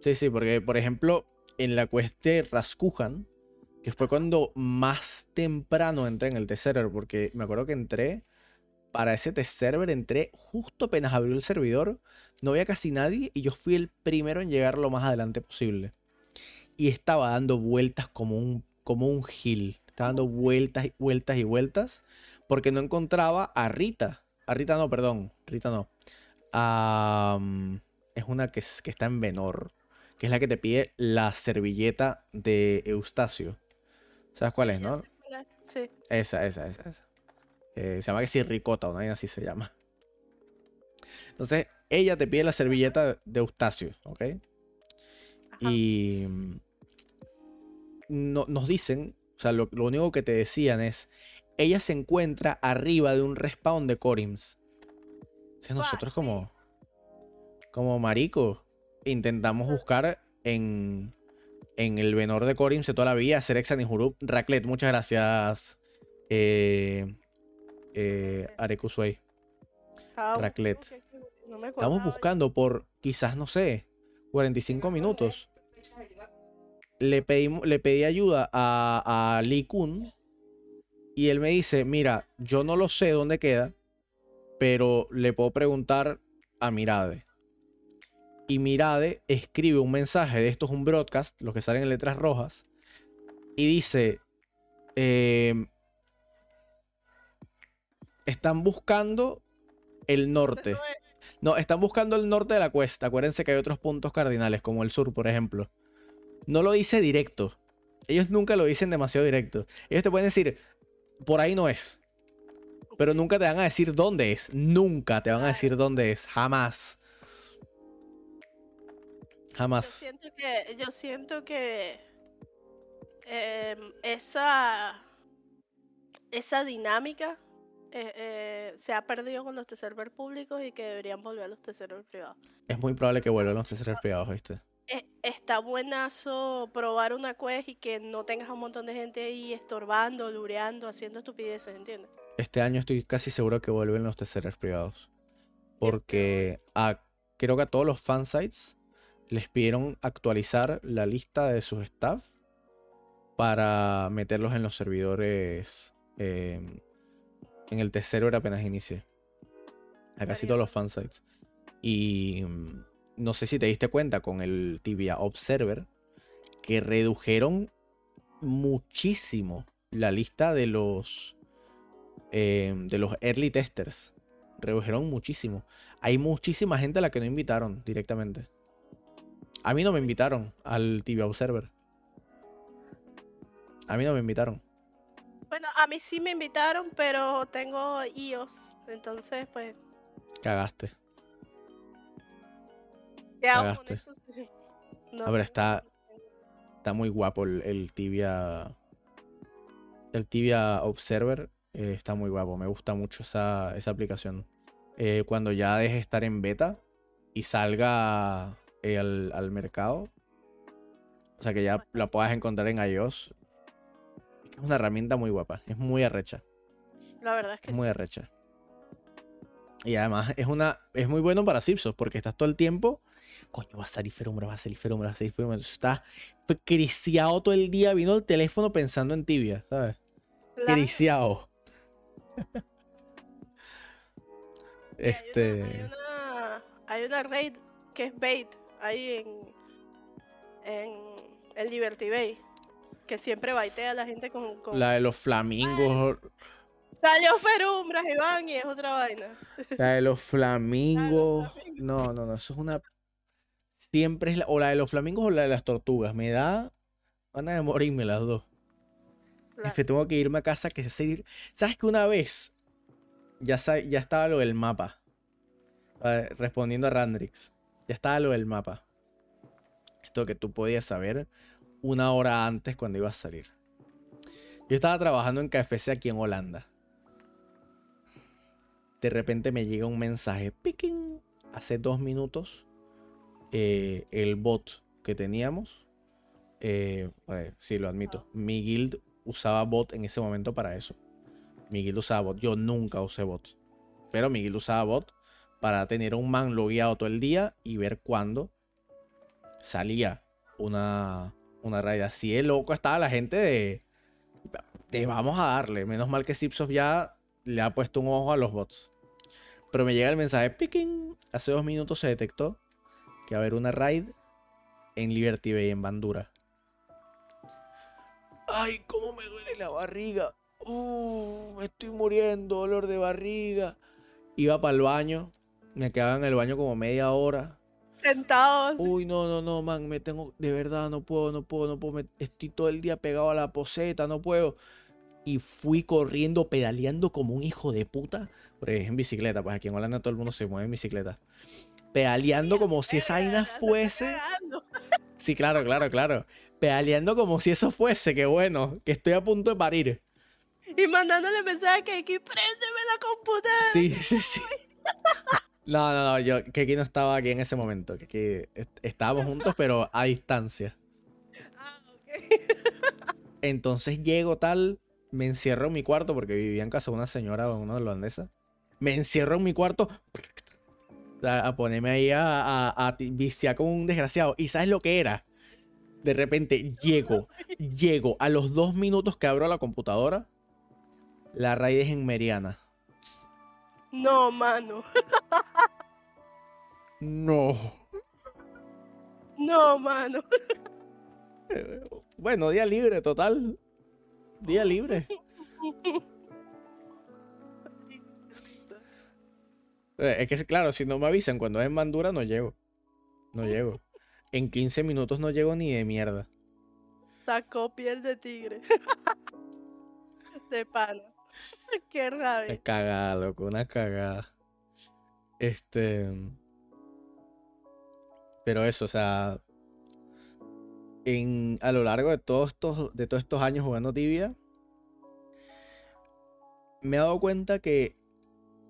Sí, sí, porque por ejemplo, en la cuesta de Raskuhan, que fue cuando más temprano entré en el T-Server, porque me acuerdo que entré para ese test server entré justo apenas abrió el servidor, no había casi nadie y yo fui el primero en llegar lo más adelante posible. Y estaba dando vueltas como un, como un gil. Estaba dando vueltas y vueltas y vueltas porque no encontraba a Rita. A Rita no, perdón. Rita no. es una que, que está en Venor. Que es la que te pide la servilleta de Eustacio. ¿Sabes cuál es, no? Sí. Esa, esa, esa, esa. Eh, se llama que si ricota, o no así se llama. Entonces, ella te pide la servilleta de Eustacio, ¿ok? Y mm, no, nos dicen, o sea, lo, único que te decían es, ella se encuentra arriba de un respawn de Corims. Sea, nosotros como, como marico, intentamos buscar en, en el venor de Corims de toda la vida, hacer Exanihurup. Raclet, muchas gracias. Eh, eh, Arekusway. Raclet. Estamos buscando por quizás, no sé, 45 minutos. Le, pedimos, le pedí ayuda a, a Lee Kun y él me dice, mira, yo no lo sé dónde queda, pero le puedo preguntar a Mirade. Y Mirade escribe un mensaje, de esto es un broadcast, los que salen en letras rojas, y dice, eh, están buscando el norte. No, están buscando el norte de la cuesta. Acuérdense que hay otros puntos cardinales, como el sur, por ejemplo. No lo hice directo. Ellos nunca lo dicen demasiado directo. Ellos te pueden decir, por ahí no es. Pero nunca te van a decir dónde es. Nunca te van a decir dónde es. Jamás. Jamás. Yo siento que, yo siento que em, esa esa dinámica eh, eh, se ha perdido con los servers públicos y que deberían volver a los servers privados. Es muy probable que vuelvan los servers privados, ¿viste? Está buenazo probar una quest y que no tengas un montón de gente ahí estorbando, lureando, haciendo estupideces, ¿entiendes? Este año estoy casi seguro que vuelven los servers privados. Porque a, creo que a todos los fansites les pidieron actualizar la lista de sus staff para meterlos en los servidores em, en el tercero era apenas inicie. A casi todos los fansites. Y mm, no sé si te diste cuenta con el Tibia Observer que redujeron muchísimo la lista de los em, de los early testers. Redujeron muchísimo. Hay muchísima gente a la que no invitaron directamente. A mí no me invitaron al Tibia Observer. A mí no me invitaron. Bueno, a mí sí me invitaron, pero tengo iOS. Entonces, pues. Cagaste. ¿Qué hago con eso? [LAUGHS] No, pero está. Está muy guapo el, Tibia. El Tibia Observer. Eh, está muy guapo. Me gusta mucho esa, aplicación. Eh, cuando ya deje de estar en beta y salga eh, al, al mercado. O sea que ya la puedas encontrar en iOS. Es una herramienta muy guapa, es muy arrecha. La verdad es que es muy arrecha. Y además es una es muy bueno para Sipsos porque estás todo el tiempo, coño, va a salir ferumbra, va a salir ferumbra, va a salir. Entonces estás criciado todo el día viendo el teléfono pensando en tibia, ¿sabes? Criciado. este. Hay una, hay una, raid que es bait ahí en, en el Liberty Bay que siempre baitea a la gente con, La de los flamingos. Salió Ferumbras, Iván, y es otra vaina. La de los flamingos. No, no, no, eso es una... Siempre es la... O la de los flamingos o la de las tortugas. Me da van a morirme las dos. Es que tengo que irme a casa que se ¿Sabes que una vez ya, ya estaba lo del mapa? respondiendo a Randrix. Ya estaba lo del mapa. Esto que tú podías saber una hora antes cuando iba a salir. Yo estaba trabajando en KFC aquí en Holanda. De repente me llega un mensaje. Picking. Hace dos minutos. Eh, el bot que teníamos. Eh, sí, lo admito. Mi guild usaba bot en ese momento para eso. Mi guild usaba bot. Yo nunca usé bot. Pero mi guild usaba bot para tener un man logueado todo el día y ver cuándo salía una, una raid así de loco estaba la gente de, te vamos a darle. Menos mal que Zipsoft ya le ha puesto un ojo a los bots. Pero me llega el mensaje, picking. Hace dos minutos se detectó que va a haber una raid en Liberty Bay, en Bandura. Ay, cómo me duele la barriga. Uh, me estoy muriendo, dolor de barriga. Iba para el baño. Me quedaba en el baño como media hora sentados. Uy, no, no, no, man, me tengo, de verdad, no puedo, no puedo, no puedo, estoy todo el día pegado a la poseta, no puedo. Y fui corriendo, pedaleando como un hijo de puta. Porque es en bicicleta, pues aquí en Holanda todo el mundo se mueve en bicicleta. Pedaleando como si esa vaina fuese. Sí, claro, claro, claro. Pedaleando como si eso fuese, que bueno, que estoy a punto de parir. Y mandándole mensajes que aquí, préndeme la computadora. Sí, [LAUGHS] sí, sí. No, no, no, yo aquí no estaba aquí en ese momento, que aquí estábamos juntos pero a distancia. Ah, ok. [LAUGHS] Entonces llego tal, me encierro en mi cuarto porque vivía en casa de una señora o una holandesa. Me encierro en mi cuarto a, ponerme ahí a, a, viciar como un desgraciado. ¿Y sabes lo que era? De repente llego, [LAUGHS] llego a los dos minutos que abro la computadora. La raíz es en Meriana. No, mano. No. No, mano. Bueno, día libre, total. Día libre. Eh, es que, claro, si no me avisan cuando es en Mandura, no llego. No llego. En 15 minutos no llego ni de mierda. Sacó piel de tigre. [LAUGHS] de pana. [LAUGHS] Qué rabia. Una cagada, loco, una cagada. Este. Pero eso, o sea. En, a lo largo de todos estos, de todos estos años jugando tibia. me he dado cuenta que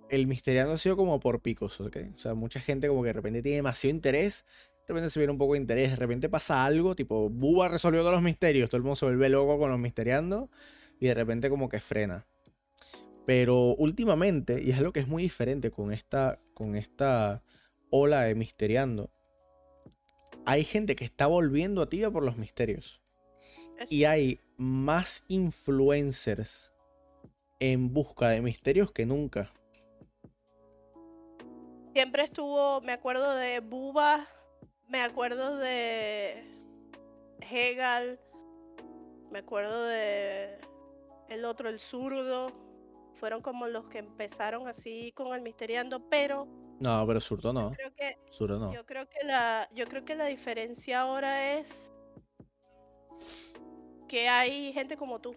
el misteriano ha sido como por picos, ¿ok? O sea, mucha gente como que de repente tiene demasiado interés, de repente se viene un poco de interés, de repente pasa algo, tipo, Buba resolvió todos los misterios, todo el mundo se vuelve loco con los misteriando y de repente como que frena. Pero últimamente, y es algo que es muy diferente con esta, con esta ola de misteriando, hay gente que está volviendo a tibia por los misterios. Y hay más influencers en busca de misterios que nunca. Siempre estuvo, me acuerdo de Buba, me acuerdo de Hegel, me acuerdo de el otro, el zurdo. Fueron como los que empezaron así con el misteriando, pero no, pero zurdo no. Yo creo que, no. Yo creo que la, yo creo que la diferencia ahora es que hay gente como tú.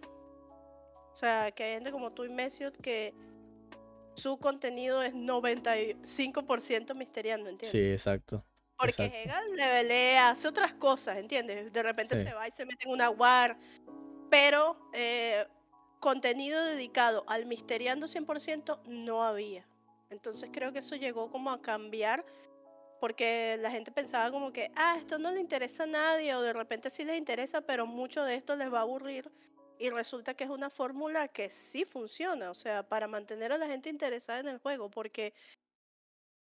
O sea, que hay gente como tú y Messiot que su contenido es 95% misteriando, ¿entiendes? Sí, exacto. Porque Hegel le hace otras cosas, ¿entiendes? De repente se va y se mete en una war, pero eh, contenido dedicado al misteriando 100% no había. Entonces creo que eso llegó como a cambiar porque la gente pensaba como que, ah, esto no le interesa a nadie o de repente sí les interesa, pero mucho de esto les va a aburrir y resulta que es una fórmula que sí funciona, o sea, para mantener a la gente interesada en el juego, porque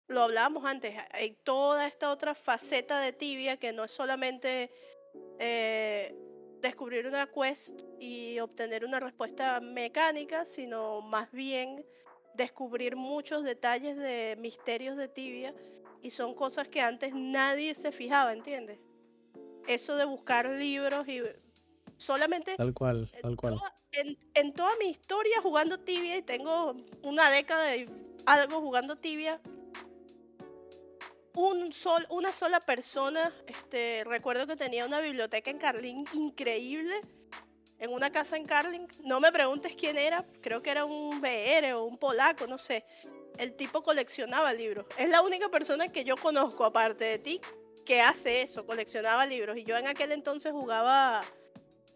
lo hablábamos antes, hay toda esta otra faceta de tibia que no es solamente eh, descubrir una quest y obtener una respuesta mecánica, sino más bien descubrir muchos detalles de misterios de tibia y son cosas que antes nadie se fijaba, ¿entiendes? Eso de buscar libros y solamente... Tal cual, tal cual. en, toda mi historia jugando tibia, y tengo una década de algo jugando tibia, un sol, una sola persona, este, recuerdo que tenía una biblioteca en Carlín increíble en una casa en Carling. No me preguntes quién era, creo que era un BR o un polaco, no sé. El tipo coleccionaba libros. Es la única persona que yo conozco, aparte de ti, que hace eso, coleccionaba libros. Y yo en aquel entonces jugaba,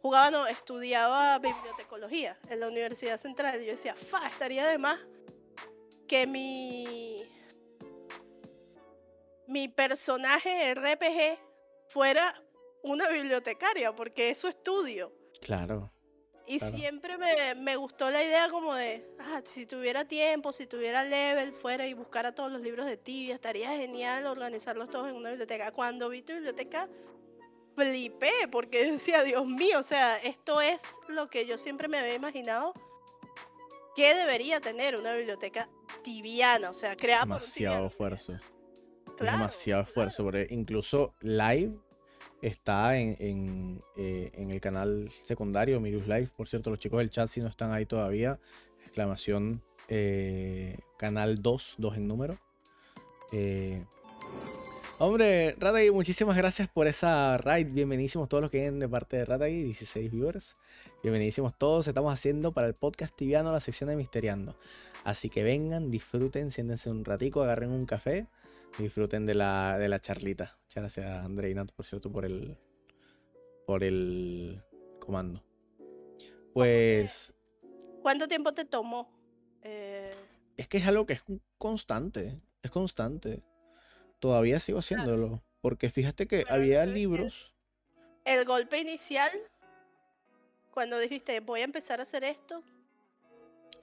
jugaba, no, estudiaba bibliotecología en la Universidad Central. Y yo decía, fa, estaría de más que mi, mi personaje RPG fuera una bibliotecaria, porque es su estudio. Claro. Y siempre me, me, gustó la idea como de, ah, si tuviera tiempo, si tuviera level, fuera y buscara todos los libros de tibia, estaría genial organizarlos todos en una biblioteca. Cuando vi tu biblioteca, flipé, porque [LAUGHS] decía, Dios mío, o sea, esto es lo que yo siempre me había imaginado que debería tener una biblioteca tibiana, o sea, creada demasiado por un esfuerzo. Demasiado esfuerzo, porque incluso live está en, eh, en, el canal secundario Mirus Live. Por cierto, los chicos del chat, si no están ahí todavía, exclamación eh, canal 2, 2 en número. Eh, hombre, Ratagui, muchísimas gracias por esa raid. Bienvenidísimos todos los que vienen de parte de Ratagui, 16 viewers. Bienvenidísimos todos. Estamos haciendo para el podcast tibiano la sección de Misteriando. Así que vengan, disfruten, siéntense un ratico, agarren un café disfruten de la, de la charlita. Muchas gracias a Andreina, por cierto, por el, por el comando. Pues... ¿Cuánto tiempo te tomó? Eh, es que es algo que es constante, es constante. Todavía sigo haciéndolo, porque fíjate que había libros. El, golpe inicial, cuando dijiste voy a empezar a hacer esto.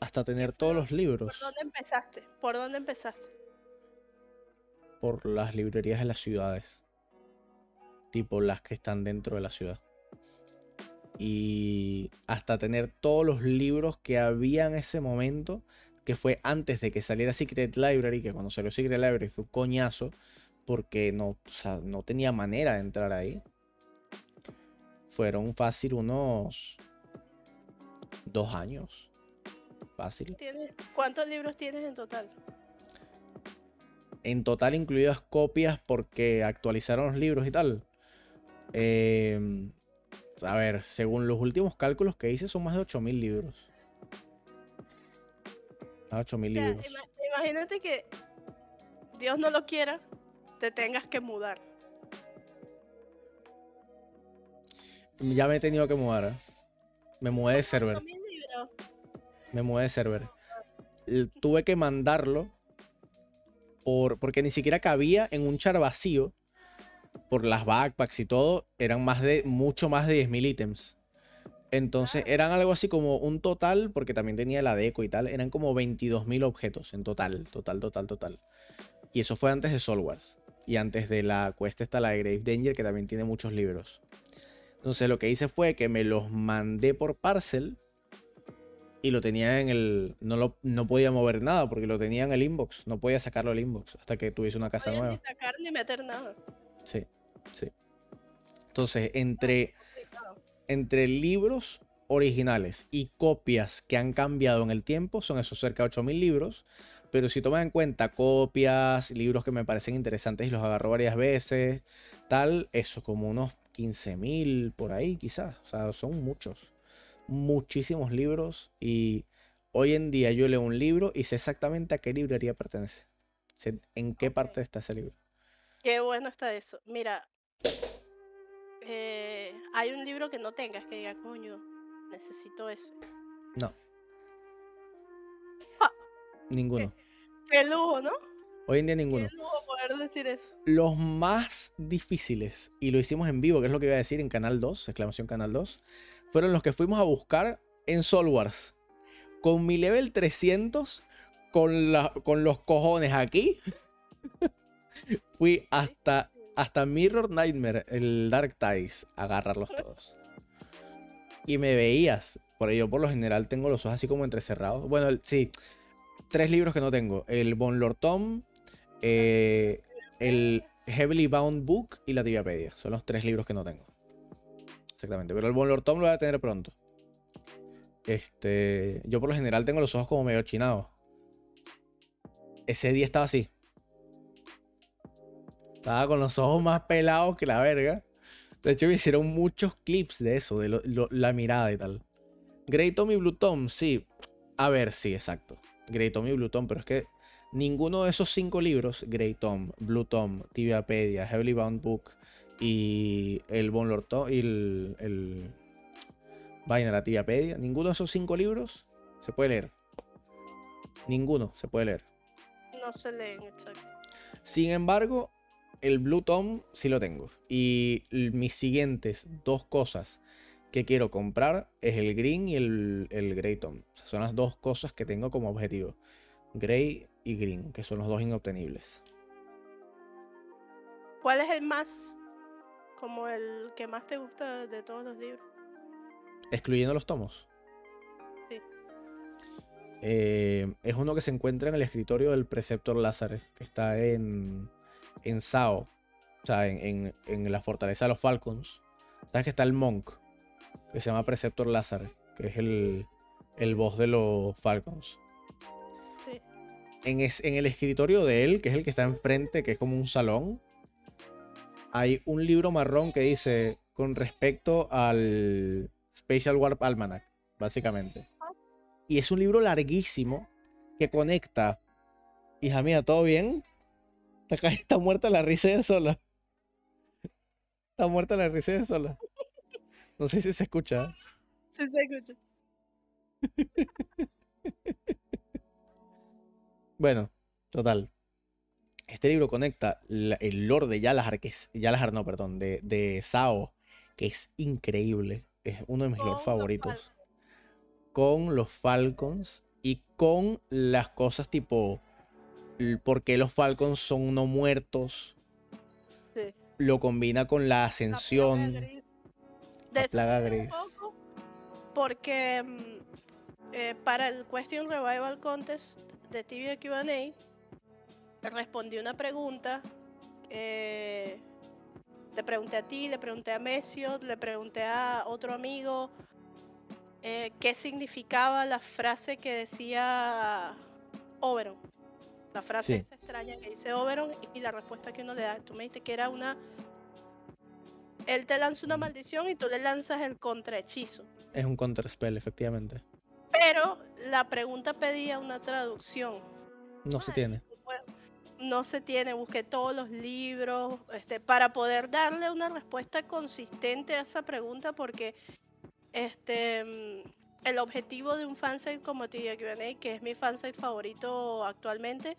Hasta tener todos los libros. ¿Por dónde empezaste? ¿Por dónde empezaste? Por las librerías de las ciudades. Tipo las que están dentro de la ciudad. Y hasta tener todos los libros que había en ese momento, que fue antes de que saliera Secret Library, que cuando salió Secret Library fue un coñazo, porque no, no tenía manera de entrar ahí. Fueron fácil unos dos años. Fácil. ¿Cuántos libros tienes en total? En total incluidas copias porque actualizaron los libros y tal. Em, a ver, según los últimos cálculos que hice, son más de 8000 libros. Más de 8000 libros. imagínate que Dios no lo quiera, te tengas que mudar. Ya me he tenido que mudar. ¿eh? Me mudé de server. Me mudé de server. tuve que mandarlo por, porque ni siquiera cabía en un char vacío por las backpacks y todo, eran más de, mucho más de 10.000 ítems. Entonces eran algo así como un total, porque también tenía la deco y tal, eran como 22.000 objetos en total, total, total, total. Y eso fue antes de Soul Wars. Y antes de la cuesta está la de Grave Danger, que también tiene muchos libros. Entonces lo que hice fue que me los mandé por parcel y lo tenía en el. No, lo, no podía mover nada porque lo tenía en el inbox. No podía sacarlo del inbox hasta que tuviese una casa nueva. Ni sacar ni meter nada. Sí, sí. Entonces, entre, entre libros originales y copias que han cambiado en el tiempo, son esos cerca de 8.000 libros. Pero si tomas en cuenta copias, libros que me parecen interesantes y los agarro varias veces, tal, eso, como unos 15.000 por ahí quizás. O sea, son muchos. Muchísimos libros y hoy en día yo leo un libro y sé exactamente a qué librería pertenece. Sé en qué parte está ese libro. Qué bueno está eso. Mira, eh, hay un libro que no tengas que diga, coño, necesito ese. No. Ninguno. Qué, lujo, ¿no? Hoy en día ninguno. Qué lujo poder decir eso. Los más difíciles, y lo hicimos en vivo, que es lo que iba a decir en Canal 2, exclamación Canal 2, fueron los que fuimos a buscar en Soul Wars. Con mi level 300, con, la, con los cojones aquí. [LAUGHS] Fui hasta, hasta Mirror Nightmare, el Dark Ties, a agarrarlos todos. Y me veías. Por ello, por lo general, tengo los ojos así como entrecerrados. Bueno, sí. Tres libros que no tengo. El Bon Lord Tom, eh, el Heavily Bound Book y la Tibiapedia. Son los tres libros que no tengo. Exactamente. Pero el Lord Tom lo voy a tener pronto. Este. Yo por lo general tengo los ojos como medio chinados. Ese día estaba así. Estaba con los ojos más pelados que la verga. De hecho, me hicieron muchos clips de eso, de la mirada y tal. Grey Tom y Blue Tom, sí. A ver, sí, exacto. Grey Tom y Blue Tom, pero es que ninguno de esos cinco libros, Grey Tom, Blue Tom, Tibiapedia, Heavily Bound Book y el Bon Lord Tom y el, el Vaina, la Tibiapedia, ninguno de esos cinco libros se puede leer. Ninguno se puede leer. No se leen, exacto. Sin embargo, el Blue Tom sí lo tengo. Y mis siguientes dos cosas que quiero comprar es el Green y el, el Grey Tom. son las dos cosas que tengo como objetivo. Grey y Green, que son los dos inobtenibles. ¿Cuál es el más, como el que más te gusta de todos los libros? Excluyendo los tomos. Sí. Eh, es uno que se encuentra en el escritorio del preceptor Lázaro, que está en en Sao, o sea, en, la fortaleza de los Falcons, sabes que está el Monk, que se llama Preceptor Lázaro, que es el, el boss de los Falcons. En, en el escritorio de él, que es el que está enfrente, que es como un salón, hay un libro marrón que dice con respecto al Special Warp Almanac, básicamente. Y es un libro larguísimo que conecta. Hija mía, ¿todo bien? Está, [LAUGHS] muerta la risa de sola. Está muerta la risa de sola. No sé si se escucha. Sí se escucha. [LAUGHS] bueno, total. Este libro conecta el lore de Yalahar, que es. Yalahar, no, perdón, de, de Sao, que es increíble. Es uno de mis lore favoritos. Con los Falcons y con las cosas tipo por qué los Falcons son no muertos. Lo combina con la ascensión. La plaga gris. porque mm, eh, para el Question Revival Contest de TV QA respondí una pregunta. Eh, le pregunté a ti, le pregunté a Mesio, le pregunté a otro amigo eh, qué significaba la frase que decía Oberon la frase extraña que dice Oberon y la respuesta que uno le da. Tú me dijiste que era una. Él te lanza una maldición y tú le lanzas el contrahechizo. Es un contraspell, efectivamente. Pero la pregunta pedía una traducción. No se tiene. No se tiene, busqué todos los libros este, para poder darle una respuesta consistente a esa pregunta porque este, el objetivo de un fansite como TJ que es mi fansite favorito actualmente,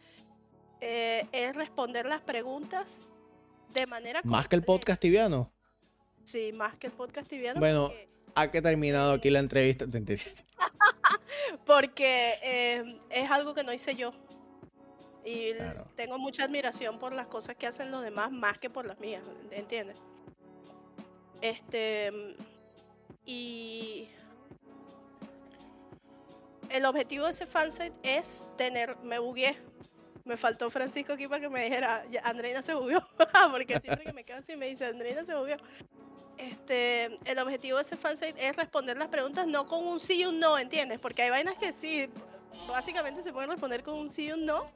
eh, es responder las preguntas de manera... ¿Más que el podcast tibiano? Sí, más que el podcast tibiano. Bueno, ha que terminado aquí la entrevista. [LAUGHS] [LAUGHS] porque eh, es algo que no hice yo. Y tengo mucha admiración por las cosas que hacen los demás más que por las mías, ¿entiendes? Este. Y. El objetivo de ese fansite es tener. Me bugué. Me faltó Francisco aquí para que me dijera. Andreina se bugueó. [LAUGHS] Porque siempre que me quedo así me dice Andreina se bugueó. Este, el objetivo de ese fansite es responder las preguntas no con un sí y un no, ¿entiendes? Porque hay vainas que sí, básicamente se pueden responder con un sí y un no,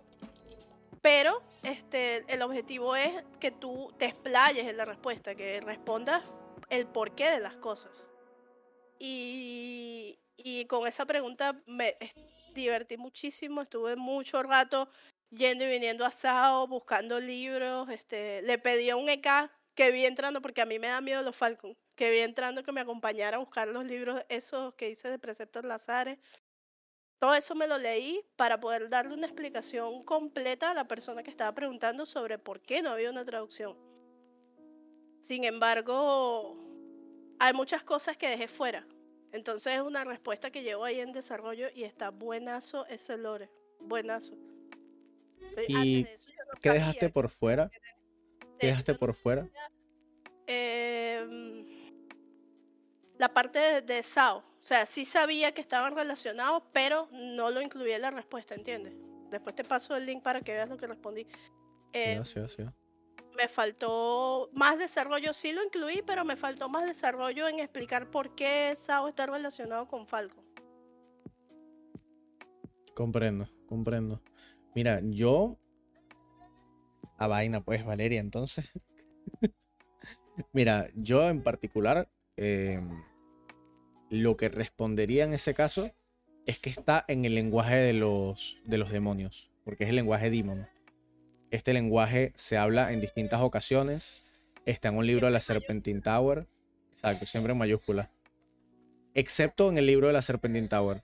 pero este, el objetivo es que tú te explayes en la respuesta, que respondas el porqué de las cosas. Y, y con esa pregunta me divertí muchísimo, estuve mucho rato yendo y viniendo a SAO, buscando libros, este, le pedí a un EK que vi entrando, porque a mí me da miedo los Falcon, que vi entrando que me acompañara a buscar los libros esos que hice de Preceptos Lazares. Todo eso me lo leí para poder darle una explicación completa a la persona que estaba preguntando sobre por qué no había una traducción. Sin embargo, hay muchas cosas que dejé fuera. Entonces es una respuesta que llevo ahí en desarrollo y está buenazo ese lore. Buenazo. ¿Y qué dejaste por fuera? ¿Qué dejaste por fuera? Em, la parte de, de, SAO. O sea, sí sabía que estaban relacionados, pero no lo incluía en la respuesta, ¿entiendes? Después te paso el link para que veas lo que respondí. Eh, me faltó más desarrollo, sí lo incluí, pero me faltó más desarrollo en explicar por qué SAO está relacionado con Falco. Comprendo, comprendo. Mira, yo... A vaina, pues, Valeria, entonces. [LAUGHS] Mira, yo en particular, em, lo que respondería en ese caso es que está en el lenguaje de los, de los demonios, porque es el lenguaje demon. Este lenguaje se habla en distintas ocasiones. Está en un libro de la Serpentine Tower. Exacto, siempre en mayúscula. Excepto en el libro de la Serpentine Tower.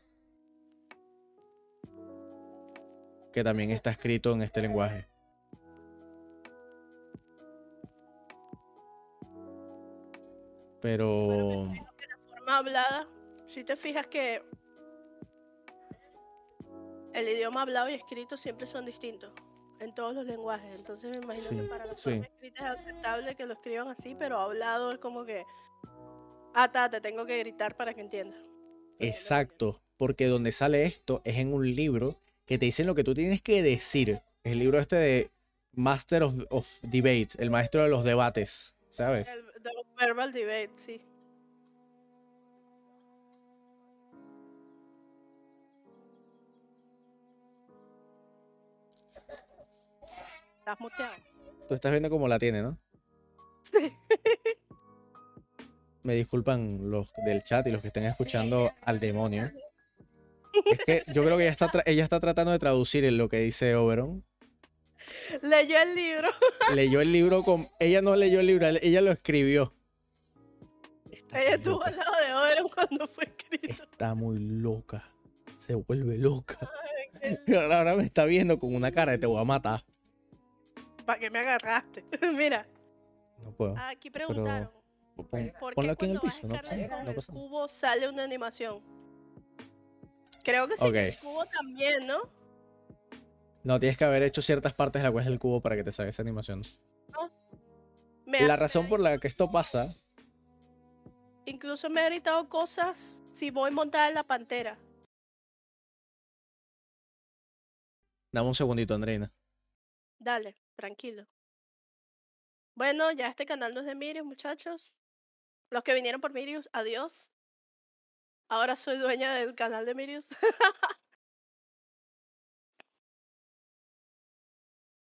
Que también está escrito en este lenguaje. Pero. Hablada, si te fijas que el idioma hablado y escrito siempre son distintos en todos los lenguajes. Entonces me imagino que para los sí. escritos es aceptable que lo escriban así, pero hablado es como que, ah, ta, te tengo que gritar para que entiendas. Exacto, porque donde sale esto es en un libro que te dicen lo que tú tienes que decir. El libro este de Master of, of Debate, el maestro de los debates, ¿sabes? El, verbal debate, sí. Estás muteado. Tú estás viendo cómo la tiene, ¿no? Sí. [LAUGHS] Me disculpan los del chat y los que estén escuchando al demonio. Es que yo creo que ella está, ella está tratando de traducir lo que dice Oberon. Leyó el libro. [LAUGHS] Leyó el libro con. Ella no leyó el libro, ella lo escribió. ella estuvo al lado de Oberon cuando fue escrito. Está muy loca. Se vuelve loca. [LAUGHS] Ahora me está viendo con una cara de te voy a matar. ¿Para qué me agarraste? [LAUGHS] Mira. No puedo. Aquí preguntaron. ¿Por qué cuando en el piso, vas no, el cubo sale una animación? Creo que sí, el cubo también, ¿no? No, tienes que haber hecho ciertas partes de la cuesta del cubo para que te salga esa animación. No. la razón por la que esto pasa. Incluso me he gritado cosas si voy montada en la pantera. Dame un segundito, Andreina. Dale tranquilo. Bueno, ya este canal no es de Mirius, muchachos. Los que vinieron por Mirius, adiós. Ahora soy dueña del canal de Mirius. [LAUGHS]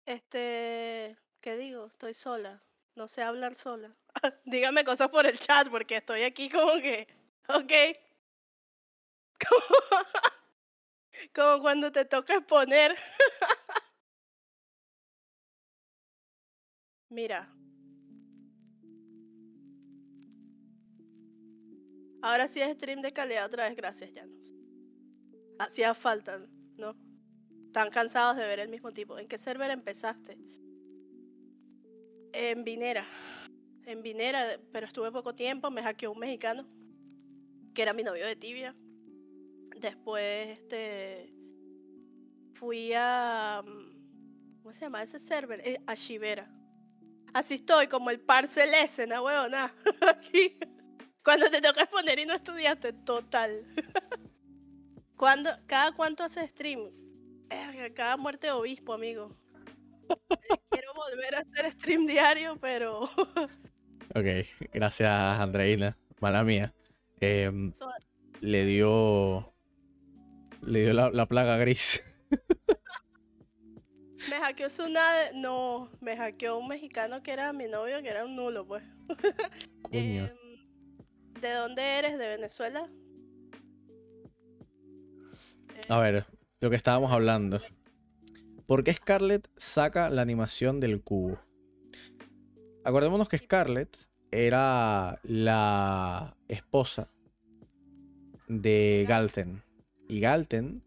este, ¿qué digo? Estoy sola. No sé hablar sola. [LAUGHS] Dígame cosas por el chat porque estoy aquí como que, ok. [LAUGHS] como cuando te toca exponer. Mira. Ahora sí es stream de calidad otra vez, gracias, Janos. Hacía falta, ¿no? Están cansados de ver el mismo tipo. ¿En qué server empezaste? En Vinera. En Vinera, pero estuve poco tiempo, me hackeó un mexicano, que era mi novio de tibia. Después, este. Fui a. ¿Cómo se llama ese server? Eh, a Shivera. Así estoy, como el parcel ese, ¿no, huevona? [LAUGHS] Aquí. Cuando te toca exponer y no estudiaste, total. [LAUGHS] ¿Cuándo, ¿Cada cuánto haces stream? Cada muerte de obispo, amigo. [LAUGHS] Quiero volver a hacer stream diario, pero. ok, gracias, Andreina. Mala mía. Em, le dio. Le dio la, plaga gris. Me hackeó una. No, me hackeó un mexicano que era mi novio, que era un nulo, pues. [LAUGHS] Coño. Em, ¿De dónde eres? ¿De Venezuela? A ver, lo que estábamos hablando. ¿Por qué Scarlett saca la animación del cubo? Acordémonos que Scarlett era la esposa de Galten. Y Galten,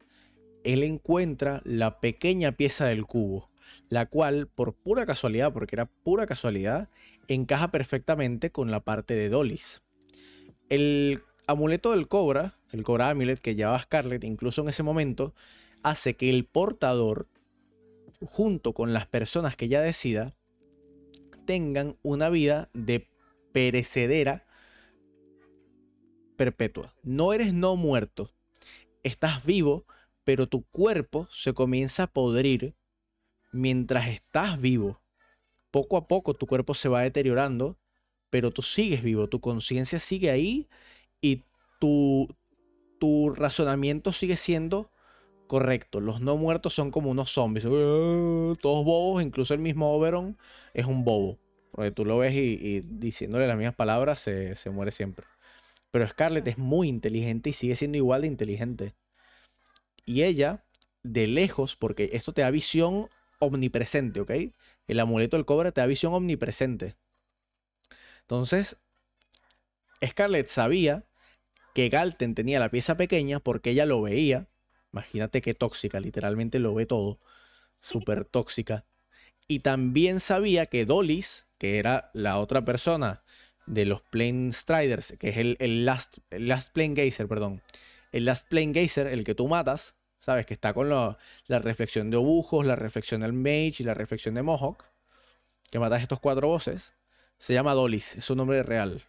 él encuentra la pequeña pieza del cubo, la cual, por pura casualidad, porque era pura casualidad, encaja perfectamente con la parte de Dolis. El amuleto del Cobra, el Cobra Amulet que llevaba Scarlett, incluso en ese momento, hace que el portador, junto con las personas que ella decida, tengan una vida de perecedera perpetua. No eres no muerto, estás vivo, pero tu cuerpo se comienza a podrir mientras estás vivo. Poco a poco tu cuerpo se va deteriorando pero tú sigues vivo, tu conciencia sigue ahí y tu, tu razonamiento sigue siendo correcto. Los no muertos son como unos zombies, [LAUGHS] todos bobos, incluso el mismo Oberon es un bobo, porque tú lo ves y, diciéndole las mismas palabras se, se muere siempre. Pero Scarlett es muy inteligente y sigue siendo igual de inteligente. Y ella, de lejos, porque esto te da visión omnipresente, ¿ok? El amuleto del cobre te da visión omnipresente. Entonces, Scarlett sabía que Galten tenía la pieza pequeña porque ella lo veía. Imagínate qué tóxica, literalmente lo ve todo. Súper tóxica. Y también sabía que Dolis, que era la otra persona de los Plane Striders, que es el, last, last Plane Gazer, perdón. El Last Plane Gazer, el que tú matas, ¿sabes? Que está con la reflexión de Obujos, la reflexión del Mage y la reflexión de Mohawk. Que matas estos cuatro voces se llama Dolis, es su nombre real.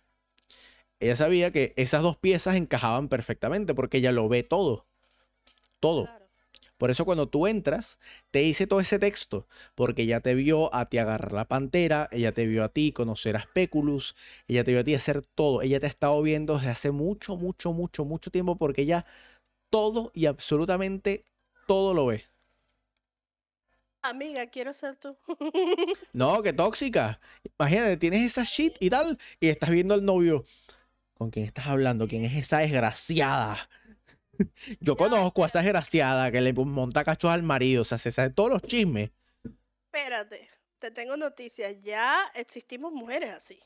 Ella sabía que esas dos piezas encajaban perfectamente porque ella lo ve todo. Todo. Por eso cuando tú entras, te dice todo ese texto, porque ella te vio a ti agarrar la pantera, ella te vio a ti conocer a Speculus, ella te vio a ti hacer todo, ella te ha estado viendo desde hace mucho, mucho, mucho, mucho tiempo, porque ella todo y absolutamente todo lo ve. Amiga, quiero ser tú. [LAUGHS] no, qué tóxica. Imagínate, tienes esa shit y tal, y estás viendo al novio. ¿Con quién estás hablando? ¿Quién es esa desgraciada? [LAUGHS] Yo conozco a esa desgraciada que le monta cachos al marido, o sea, se sabe todos los chismes. Espérate, te tengo noticias. Ya existimos mujeres así.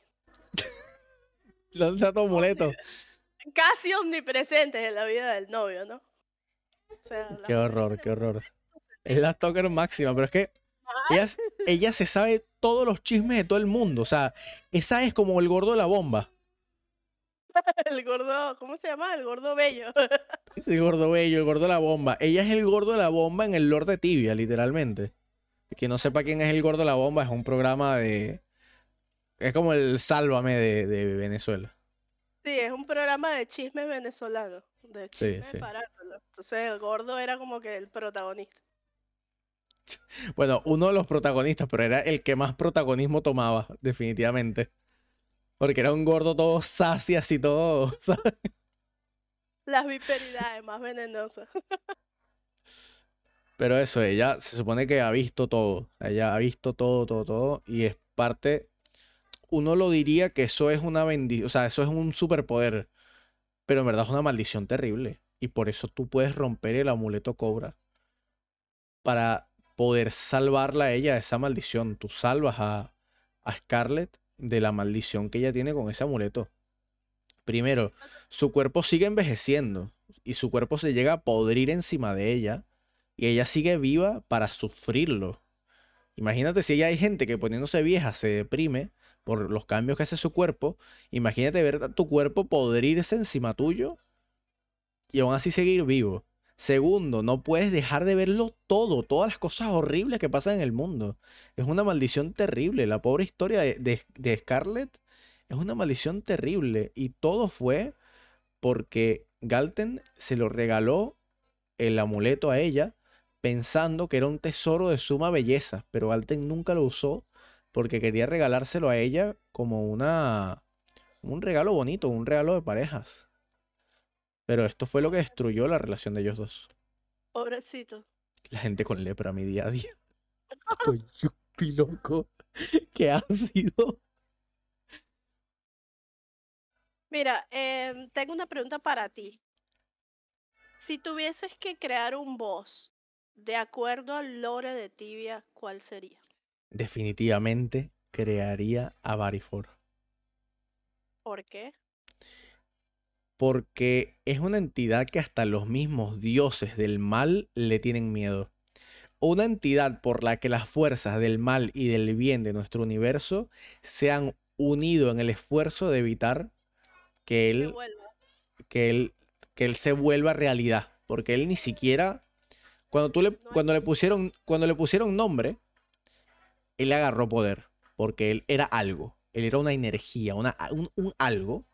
¿Dónde está tu? Casi omnipresentes en la vida del novio, ¿no? qué horror, qué horror. Es la stalker máxima, pero es que ella, se sabe todos los chismes de todo el mundo. O sea, esa es como el gordo de la bomba. [LAUGHS] El gordo, ¿cómo se llama? El gordo bello. [LAUGHS] El gordo bello, el gordo de la bomba. Ella es el gordo de la bomba en el Lord de Tibia, literalmente. Que no sepa quién es el gordo de la bomba, es un programa de. Es como el Sálvame de, Venezuela. Sí, es un programa de chismes venezolanos. De chismes sí, Entonces el gordo era como que el protagonista. [LAUGHS] Bueno, uno de los protagonistas, pero era el que más protagonismo tomaba, definitivamente. Porque era un gordo todo sacias así todo, [LAUGHS] ¿sabes? Las viperidades más venenosas. [LAUGHS] Pero eso, ella se supone que ha visto todo. Ella ha visto todo, todo, todo. Y es parte. Uno lo diría que eso es una bendición. O sea, eso es un superpoder. Pero en verdad es una maldición terrible. Y por eso tú puedes romper el amuleto cobra. Para poder salvarla a ella de esa maldición. Tú salvas a, a Scarlett de la maldición que ella tiene con ese amuleto. Primero, su cuerpo sigue envejeciendo y su cuerpo se llega a podrir encima de ella y ella sigue viva para sufrirlo. Imagínate si ya hay gente que poniéndose vieja se deprime por los cambios que hace su cuerpo. Imagínate ver tu cuerpo podrirse encima tuyo y aún así seguir vivo. Segundo, no puedes dejar de verlo todo, todas las cosas horribles que pasan en el mundo. Es una maldición terrible. La pobre historia de, de, Scarlett es una maldición terrible. Y todo fue porque Galten se lo regaló el amuleto a ella pensando que era un tesoro de suma belleza. Pero Galten nunca lo usó porque quería regalárselo a ella como una un regalo bonito, un regalo de parejas. Pero esto fue lo que destruyó la relación de ellos dos. Pobrecito. La gente con lepra mi día a día. Estoy loco. [LAUGHS] ¿Qué ha sido? Mira, em, tengo una pregunta para ti. Si tuvieses que crear un boss de acuerdo al lore de Tibia, ¿cuál sería? Definitivamente crearía a Barifor. ¿Por qué? Porque es una entidad que hasta los mismos dioses del mal le tienen miedo. Una entidad por la que las fuerzas del mal y del bien de nuestro universo se han unido en el esfuerzo de evitar que él, que él, que él se vuelva realidad. Porque él ni siquiera, cuando, tú le, cuando, le pusieron, cuando le pusieron nombre, él agarró poder. Porque él era algo. Él era una energía, una, un algo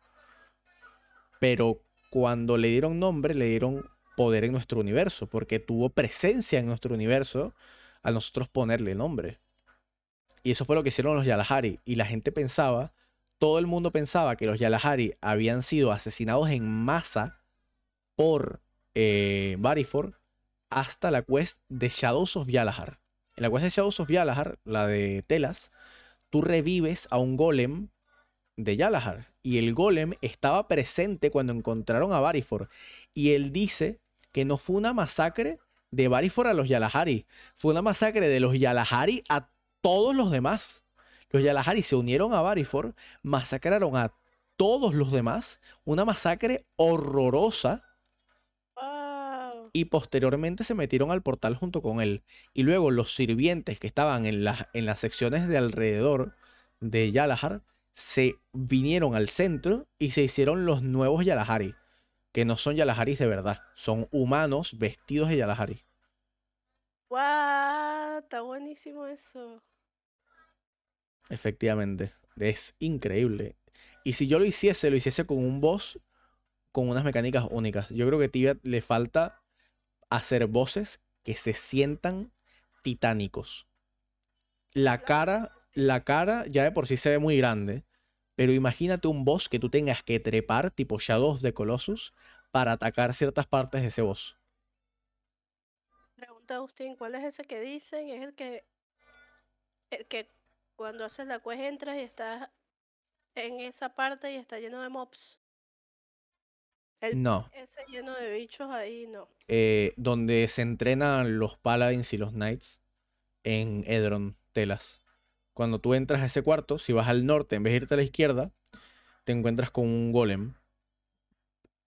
pero cuando le dieron nombre, le dieron poder en nuestro universo, porque tuvo presencia en nuestro universo a nosotros ponerle nombre. Y eso fue lo que hicieron los Yalahari. Y la gente pensaba, todo el mundo pensaba que los Yalahari habían sido asesinados en masa por eh, hasta la quest de Shadows of Yalahar. En la quest de Shadows of Yalahar, la de Telas, tú revives a un golem de Yalahar. Y el golem estaba presente cuando encontraron a Barifor. Y él dice que no fue una masacre de Barifor a los Yalahari. Fue una masacre de los Yalahari a todos los demás. Los Yalahari se unieron a Barifor, masacraron a todos los demás. Una masacre horrorosa. Y posteriormente se metieron al portal junto con él. Y luego los sirvientes que estaban en, en las secciones de alrededor de Yalahar se vinieron al centro y se hicieron los nuevos Yalahari, que no son Yalaharis de verdad, son humanos vestidos de Yalahari. ¡Guau! Está buenísimo eso. Efectivamente, es increíble. Y si yo lo hiciese, lo hiciese con un boss con unas mecánicas únicas. Yo creo que Tibia le falta hacer voces que se sientan titánicos. La cara, la cara ya de por sí se ve muy grande, pero imagínate un boss que tú tengas que trepar, tipo Shadows de Colossus, para atacar ciertas partes de ese boss. Pregunta Agustín, ¿cuál es ese que dicen? Es el que, el que cuando haces la quest entras y estás en esa parte y está lleno de mobs. no. Ese lleno de bichos ahí, no. Eh, donde se entrenan los paladins y los knights en Edron, Telas cuando tú entras a ese cuarto, si vas al norte en vez de irte a la izquierda, te encuentras con un golem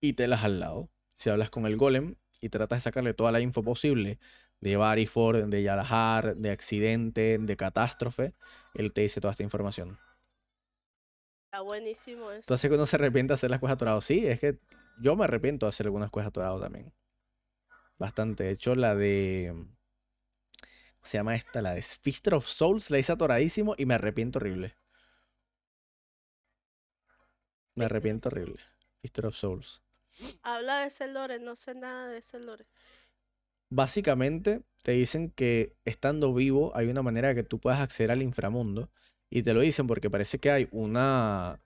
y te las al lado. Si hablas con el golem y tratas de sacarle toda la info posible de Barifor, de Yalahar, de accidente, de catástrofe, él te dice toda esta información. Está buenísimo eso. Entonces uno se arrepiente de hacer las cosas atoradas. Sí, es que yo me arrepiento de hacer algunas cosas atoradas también. Bastante. De hecho, la de se llama esta? La de Fister of Souls. La hice atoradísimo y me arrepiento horrible. Me arrepiento horrible. Fister of Souls. Habla de ese lore, no sé nada de ese lore. Básicamente te dicen que estando vivo hay una manera que tú puedas acceder al inframundo. Y te lo dicen porque parece que hay una.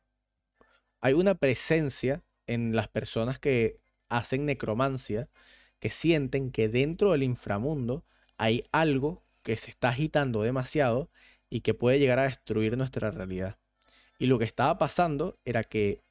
Hay una presencia en las personas que hacen necromancia que sienten que dentro del inframundo hay algo que se está agitando demasiado y que puede llegar a destruir nuestra realidad. Y lo que estaba pasando era que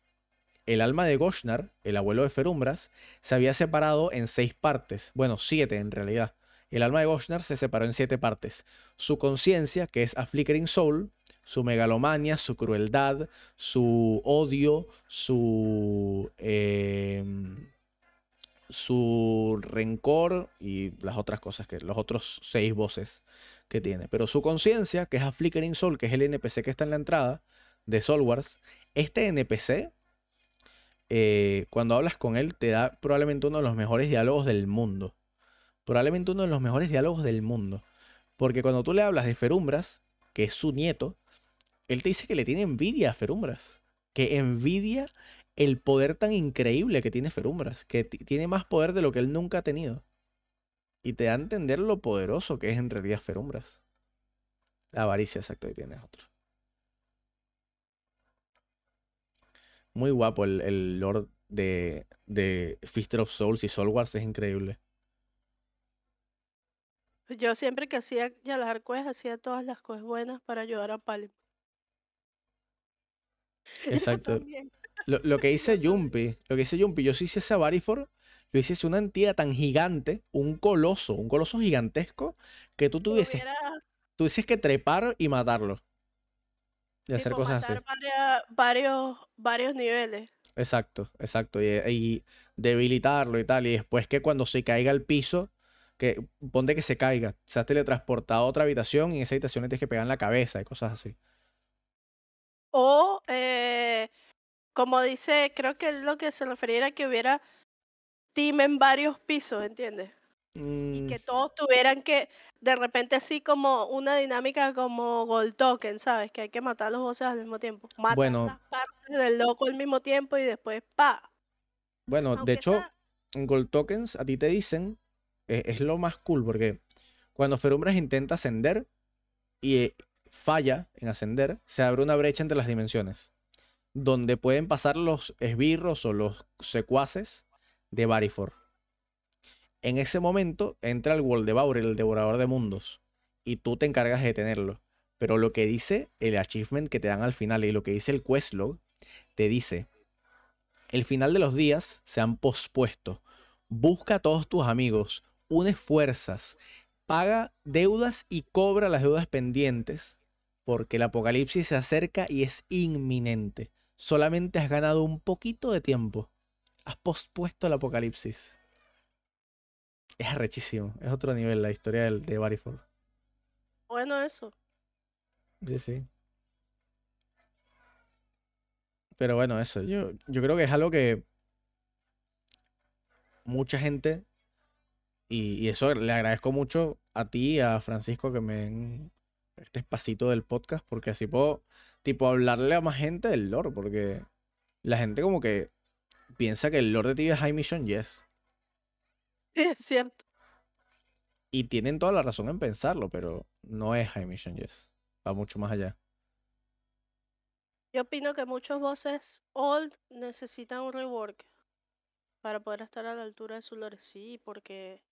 el alma de Goshnar, el abuelo de Ferumbras, se había separado en seis partes, bueno, siete en realidad. El alma de Goshnar se separó en siete partes. Su conciencia, que es a Flickering Soul, su megalomania, su crueldad, su odio, su, em, su rencor y las otras cosas, que los otros seis voces que tiene. Pero su conciencia, que es a Flickering Soul, que es el NPC que está en la entrada de Soul Wars, este NPC, eh, cuando hablas con él, te da probablemente uno de los mejores diálogos del mundo. Probablemente uno de los mejores diálogos del mundo. Porque cuando tú le hablas de Ferumbras, que es su nieto, él te dice que le tiene envidia a Ferumbras. Que envidia el poder tan increíble que tiene Ferumbras. Que tiene más poder de lo que él nunca ha tenido. Y te da a entender lo poderoso que es en realidad Ferumbras. La avaricia, exacto, y tienes otro. Muy guapo el, el Lord de, de Fister of Souls y Soul Wars, es increíble. Yo siempre que hacía ya las hacía todas las cosas buenas para ayudar a Palim. [LAUGHS] Exacto. Lo, lo, que hice Jumpy, lo que hice Jumpy, yo sí hice esa Varifor, lo hice una entidad tan gigante, un coloso, un coloso gigantesco, que tú tuvieses, tuvieses que trepar y matarlo. Y hacer cosas así. varios, varios niveles. Exacto, exacto. Y, y, debilitarlo y tal. Y después que cuando se caiga al piso, que ponte que se caiga, se ha teletransportado a otra habitación y en esa habitación le tienes que pegar en la cabeza y cosas así. O, eh, como dice, creo que lo que se refería era que hubiera team en varios pisos, ¿entiendes? Y mm. que todos tuvieran que, de repente así como una dinámica como Gold Token, ¿sabes? Que hay que matar a los voces al mismo tiempo. Matar bueno, las partes del loco al mismo tiempo y después pa. Bueno, de hecho, en Gold Tokens a ti te dicen, e, es, lo más cool, porque cuando Ferumbras intenta ascender y eh, falla en ascender, se abre una brecha entre las dimensiones, donde pueden pasar los esbirros o los secuaces de Barifor. En ese momento entra el Woldebaur, el devorador de mundos, y tú te encargas de detenerlo. Pero lo que dice el achievement que te dan al final y lo que dice el questlog, te dice, el final de los días se han pospuesto. Busca a todos tus amigos, une fuerzas, paga deudas y cobra las deudas pendientes, porque el apocalipsis se acerca y es inminente. Solamente has ganado un poquito de tiempo has pospuesto el apocalipsis. Es arrechísimo. Es otro nivel la historia del, de Barifor. Bueno, eso. Sí, sí. Pero bueno, eso. Yo, yo creo que es algo que mucha gente, y, eso le agradezco mucho a ti y a Francisco que me den este espacito del podcast, porque así puedo, tipo, hablarle a más gente del lore, porque la gente como que piensa que el Lord de TV es High Mission Yes. Es cierto. Y tienen toda la razón en pensarlo, pero no es High Mission Yes. Va mucho más allá. Yo opino que muchos voces old necesitan un rework para poder estar a la altura de su lore. Sí, porque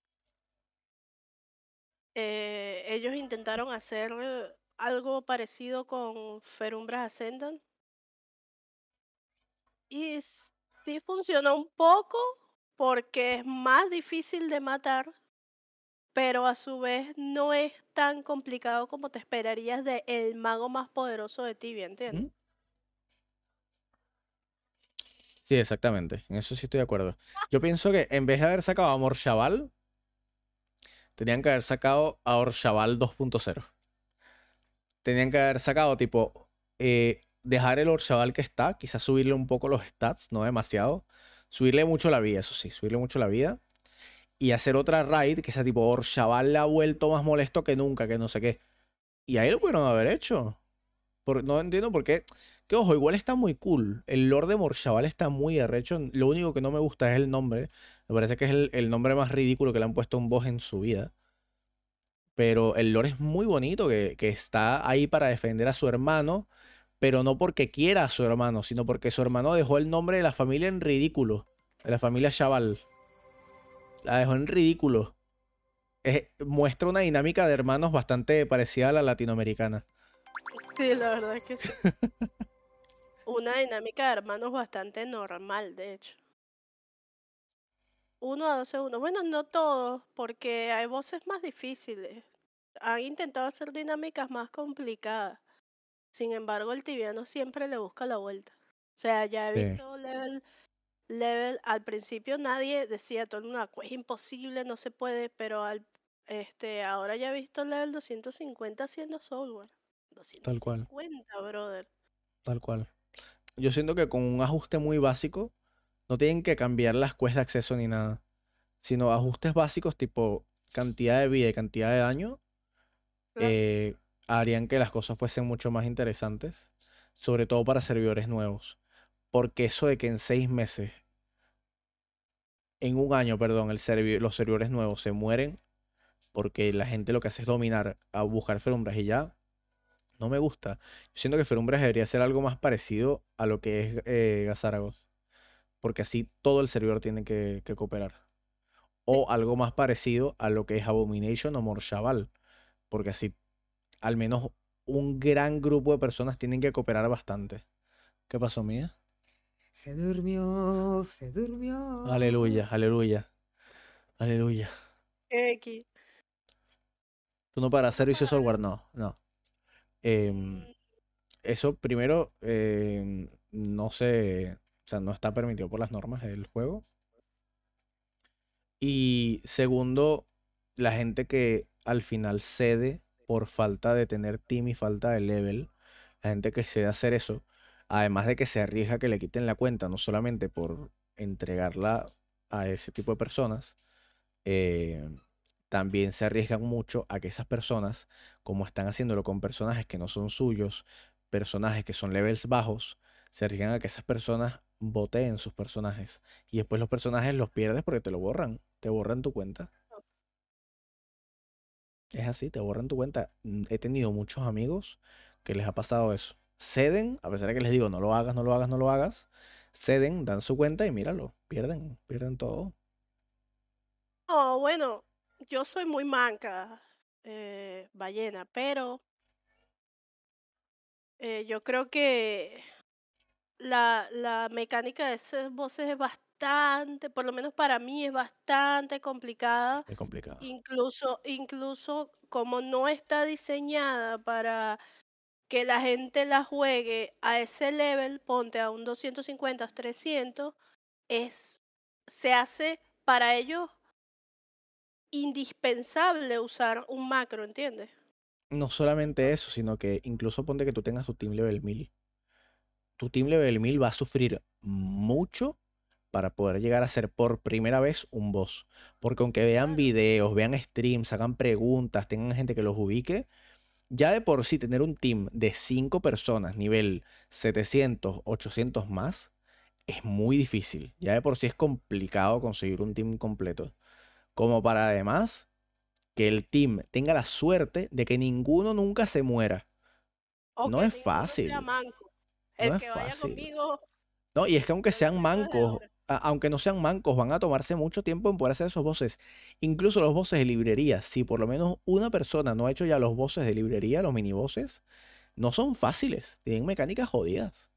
eh, ellos intentaron hacer algo parecido con Ferumbras Ascendant. Y sí funciona un poco porque es más difícil de matar, pero a su vez no es tan complicado como te esperarías de el mago más poderoso de Tibia, ¿entiendes? Sí, exactamente. En eso sí estoy de acuerdo. Yo pienso que en vez de haber sacado a Morshaval, tenían que haber sacado a Orshaval 2.0. Tenían que haber sacado tipo eh, dejar el Orshaval que está, quizás subirle un poco los stats, no demasiado. Subirle mucho la vida, eso sí, subirle mucho la vida. Y hacer otra raid que sea tipo Orshaval le ha vuelto más molesto que nunca, que no sé qué. Y ahí lo pudieron haber hecho. no entiendo por qué. Que ojo, igual está muy cool. El Lord de Morshaval está muy arrecho. Lo único que no me gusta es el nombre. Me parece que es el, nombre más ridículo que le han puesto a un boss en su vida. Pero el Lord es muy bonito, que, que está ahí para defender a su hermano pero no porque quiera a su hermano, sino porque su hermano dejó el nombre de la familia en ridículo, de la familia Chaval. La dejó en ridículo. muestra una dinámica de hermanos bastante parecida a la latinoamericana. Sí, la verdad es que sí. [LAUGHS] una dinámica de hermanos bastante normal, de hecho. Uno a dos segundos. Bueno, no todos, porque hay voces más difíciles. Han intentado hacer dinámicas más complicadas. Sin embargo, el tibiano siempre le busca la vuelta. O sea, ya he visto level, level, al principio nadie decía, todo el mundo, es imposible, no se puede, pero al, este, ahora ya he visto level 250 haciendo software. 250, Tal cual. brother. Tal cual. Yo siento que con un ajuste muy básico, no tienen que cambiar las quests de acceso ni nada, sino ajustes básicos tipo cantidad de vida y cantidad de daño, eh, harían que las cosas fuesen mucho más interesantes, sobre todo para servidores nuevos. Porque eso de que en seis meses, en un año, perdón, el los servidores nuevos se mueren porque la gente lo que hace es dominar a buscar ferumbras y ya, no me gusta. Yo siento que ferumbras debería ser algo más parecido a lo que es eh, porque así todo el servidor tiene que, cooperar. O algo más parecido a lo que es Abomination o Morshaval, porque así al menos un gran grupo de personas tienen que cooperar bastante. ¿Qué pasó, Mía? Se durmió, se durmió. Aleluya, aleluya. Aleluya. X. ¿Tú no para servicio software? No, no. Em, eso primero em, no se, sea, no está permitido por las normas del juego. Y segundo, la gente que al final cede por falta de tener team y falta de level, la gente que cede a hacer eso, además de que se arriesga que le quiten la cuenta, no solamente por entregarla a ese tipo de personas, eh, también se arriesgan mucho a que esas personas, como están haciéndolo con personajes que no son suyos, personajes que son levels bajos, se arriesgan a que esas personas voteen sus personajes. Y después los personajes los pierdes porque te lo borran, te borran tu cuenta. Es así, te borran tu cuenta. Mm, he tenido muchos amigos que les ha pasado eso. Ceden, a pesar de que les digo, no lo hagas, no lo hagas, no lo hagas. Ceden, dan su cuenta y míralo, pierden, pierden todo. Oh, bueno, yo soy muy manca, eh, ballena, pero eh, yo creo que la, la mecánica de esas voces es bastante, por lo menos para mí es bastante complicada. Es complicado. Incluso, incluso como no está diseñada para que la gente la juegue a ese level, ponte a un 250, 300, es, se hace para ellos indispensable usar un macro, ¿entiendes? No solamente eso, sino que incluso ponte que tú tengas tu team level 1000. Tu team level 1000 va a sufrir mucho para poder llegar a ser por primera vez un boss. Porque aunque vean videos, vean streams, hagan preguntas, tengan gente que los ubique, ya de por sí tener un team de 5 personas, nivel 700, 800 más, es muy difícil. Ya de por sí es complicado conseguir un team completo como para además que el team tenga la suerte de que ninguno nunca se muera. no es fácil. El que vaya conmigo. No, y es que aunque sean mancos, aunque no sean mancos, van a tomarse mucho tiempo en poder hacer esos voces. Incluso los voces de librería, si por lo menos una persona no ha hecho ya los voces de librería, los mini voces, no son fáciles, tienen mecánicas jodidas.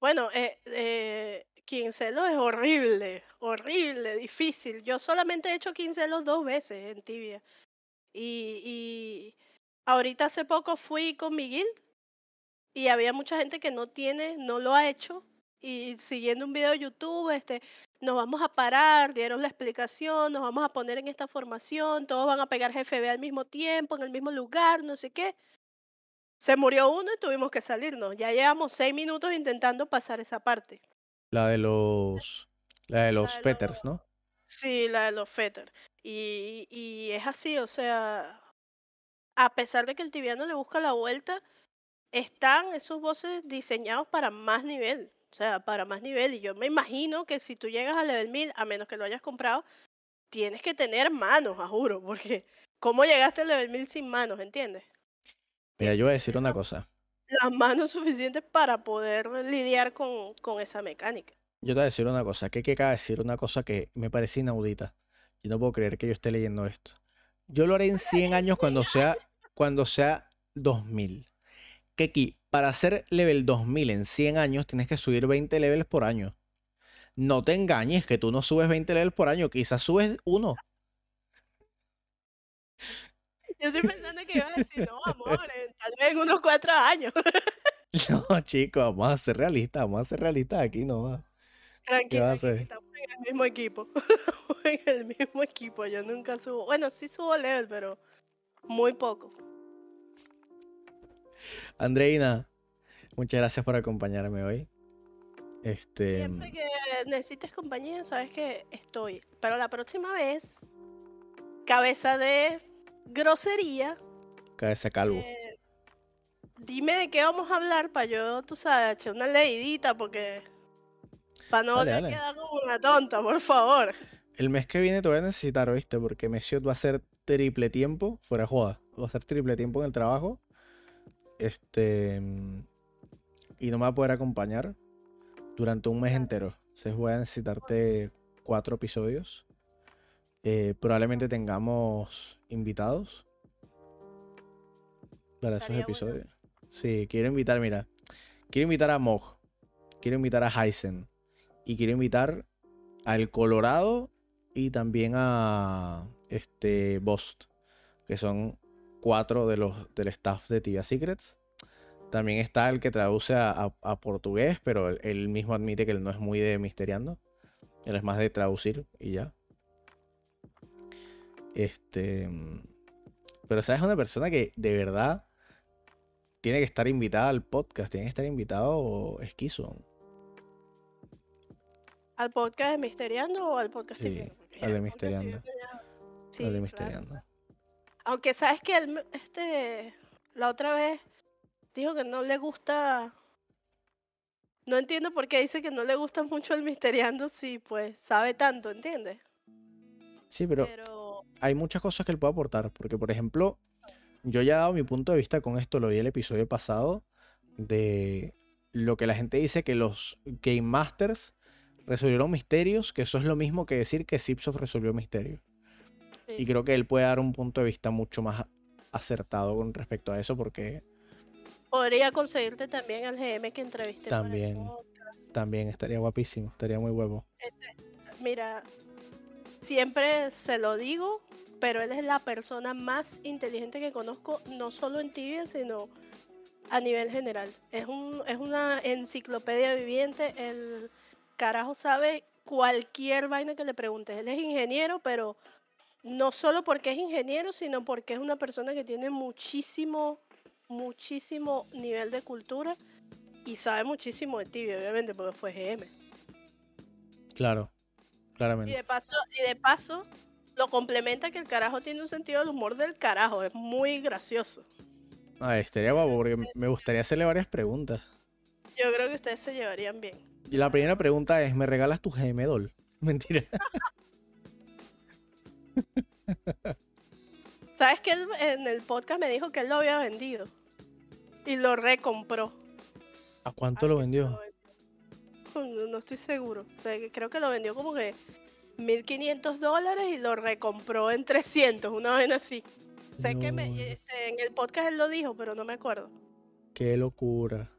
Bueno, eh, eh, Quincelos es horrible, horrible, difícil. Yo solamente he hecho quincelos dos veces en tibia. Y, y ahorita hace poco fui con mi guild y había mucha gente que no tiene, no lo ha hecho. Y siguiendo un video de YouTube, este, nos vamos a parar, dieron la explicación, nos vamos a poner en esta formación, todos van a pegar GFB al mismo tiempo, en el mismo lugar, no sé qué. Se murió uno y tuvimos que salirnos. Ya llevamos seis minutos intentando pasar esa parte. La de los. La de los fetters, ¿no? Sí, la de los fetters. Y, y es así, o sea. A pesar de que el tibiano le busca la vuelta, están esos voces diseñados para más nivel. O sea, para más nivel. Y yo me imagino que si tú llegas al level 1000, a menos que lo hayas comprado, tienes que tener manos, a juro. Porque, ¿cómo llegaste al level 1000 sin manos? ¿Entiendes? Mira, yo voy a decir una cosa las manos [LAUGHS] suficientes para poder lidiar con, con esa mecánica. Yo te voy a decir una cosa, que hay que decir una cosa que me parece inaudita. Yo no puedo creer que yo esté leyendo esto. Yo lo haré en 100 años cuando sea, cuando sea 2000. Que aquí, para hacer level 2000 en 100 años, tienes que subir 20 levels por año. No te engañes que tú no subes 20 levels por año, quizás subes uno. [LAUGHS] Yo estoy pensando que iba a decir, no, [LAUGHS] amor, tal vez en unos cuatro años. [LAUGHS] No, chicos, vamos a ser realistas, vamos a ser realistas aquí no Tranquilo, estamos en el mismo equipo. en el mismo equipo, yo nunca subo. Bueno, sí subo level, pero muy poco. Andreina, muchas gracias por acompañarme hoy. Este... Siempre que necesites compañía, sabes que estoy. Pero la próxima vez, cabeza de grosería. Cabeza calvo. Eh, dime de qué vamos a hablar para yo, tú sabes, echar una leidita porque... Para no dale, quedar como una tonta, por favor. El mes que viene te voy a necesitar, ¿oíste? Porque Messiot va a hacer triple tiempo, fuera de joda. Va a hacer triple tiempo en el trabajo. Este... Y no me va a poder acompañar durante un mes entero. Entonces voy a necesitarte cuatro episodios. Eh, probablemente tengamos invitados para esos episodios. Sí, quiero invitar, mira. Quiero invitar a Mog. Quiero invitar a Heisen. Y quiero invitar al Colorado y también a este Bost. Que son cuatro de los del staff de Tia Secrets. También está el que traduce a, portugués, pero él, mismo admite que él no es muy de misteriando. Él es más de traducir y ya. Este. Pero, ¿sabes? Una persona que de verdad tiene que estar invitada al podcast, tiene que estar invitado Esquizo. ¿Al podcast de Misteriando o al podcast sí, al de Misteriando. Sí, al de Misteriando. Aunque sabes que él, este, la otra vez dijo que no le gusta. No entiendo por qué dice que no le gusta mucho el Misteriando si pues sabe tanto, ¿entiendes? Sí, pero, pero, hay muchas cosas que él puede aportar. Porque, por ejemplo, yo ya he dado mi punto de vista con esto, lo vi el episodio pasado, de lo que la gente dice que los Game Masters resolvieron misterios, que eso es lo mismo que decir que Zipsoft resolvió misterios. Y creo que él puede dar un punto de vista mucho más acertado con respecto a eso, porque... Podría conseguirte también al GM que entreviste. También, también estaría guapísimo, estaría muy huevo. Este, mira, siempre se lo digo, pero él es la persona más inteligente que conozco, no solo en Tibia, sino a nivel general. Es, un, es una enciclopedia viviente, el carajo sabe cualquier vaina que le preguntes. Él es ingeniero, pero no solo porque es ingeniero, sino porque es una persona que tiene muchísimo, muchísimo nivel de cultura y sabe muchísimo de Tibia, obviamente, porque fue GM. Claro, claramente. Y de paso, y de paso lo complementa que el carajo tiene un sentido del humor del carajo, es muy gracioso. Ah, estaría guapo porque me gustaría hacerle varias preguntas. Yo creo que ustedes se llevarían bien. Y la primera pregunta es, ¿me regalas tu GM Doll? [LAUGHS] Mentira. [LAUGHS] ¿Sabes que él en el podcast me dijo que él lo había vendido? Y lo recompró. ¿A cuánto lo vendió? No, no, estoy seguro. O sea, creo que lo vendió como que 1500 dólares y lo recompró en 300, una vez así. Sé que este, en el podcast él lo dijo, pero no me acuerdo. Qué locura.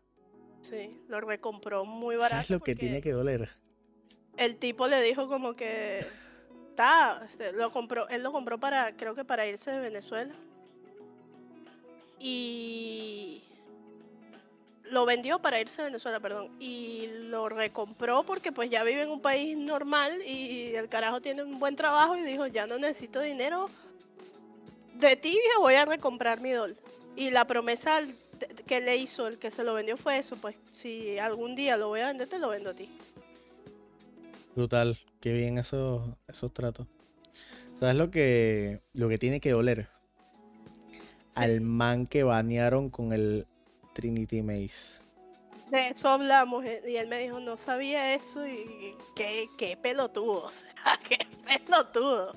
Sí, lo recompró muy barato. ¿Sabes lo que tiene que doler? El tipo le dijo como que este, lo compró, él lo compró para, creo que para irse de Venezuela. Y lo vendió para irse a Venezuela, perdón, y lo recompró porque pues ya vive en un país normal y el carajo tiene un buen trabajo y dijo, ya no necesito dinero de tibia, voy a recomprar mi dol. Y la promesa que le hizo el que se lo vendió fue eso, pues si algún día lo voy a vender, te lo vendo a ti. Brutal, qué bien esos, esos tratos. ¿Sabes lo que, lo que tiene que doler? Al man que banearon con el Trinity Maze. De eso hablamos eh, y él me dijo, no sabía eso y qué, qué pelotudo, [LAUGHS] o sea, qué pelotudo.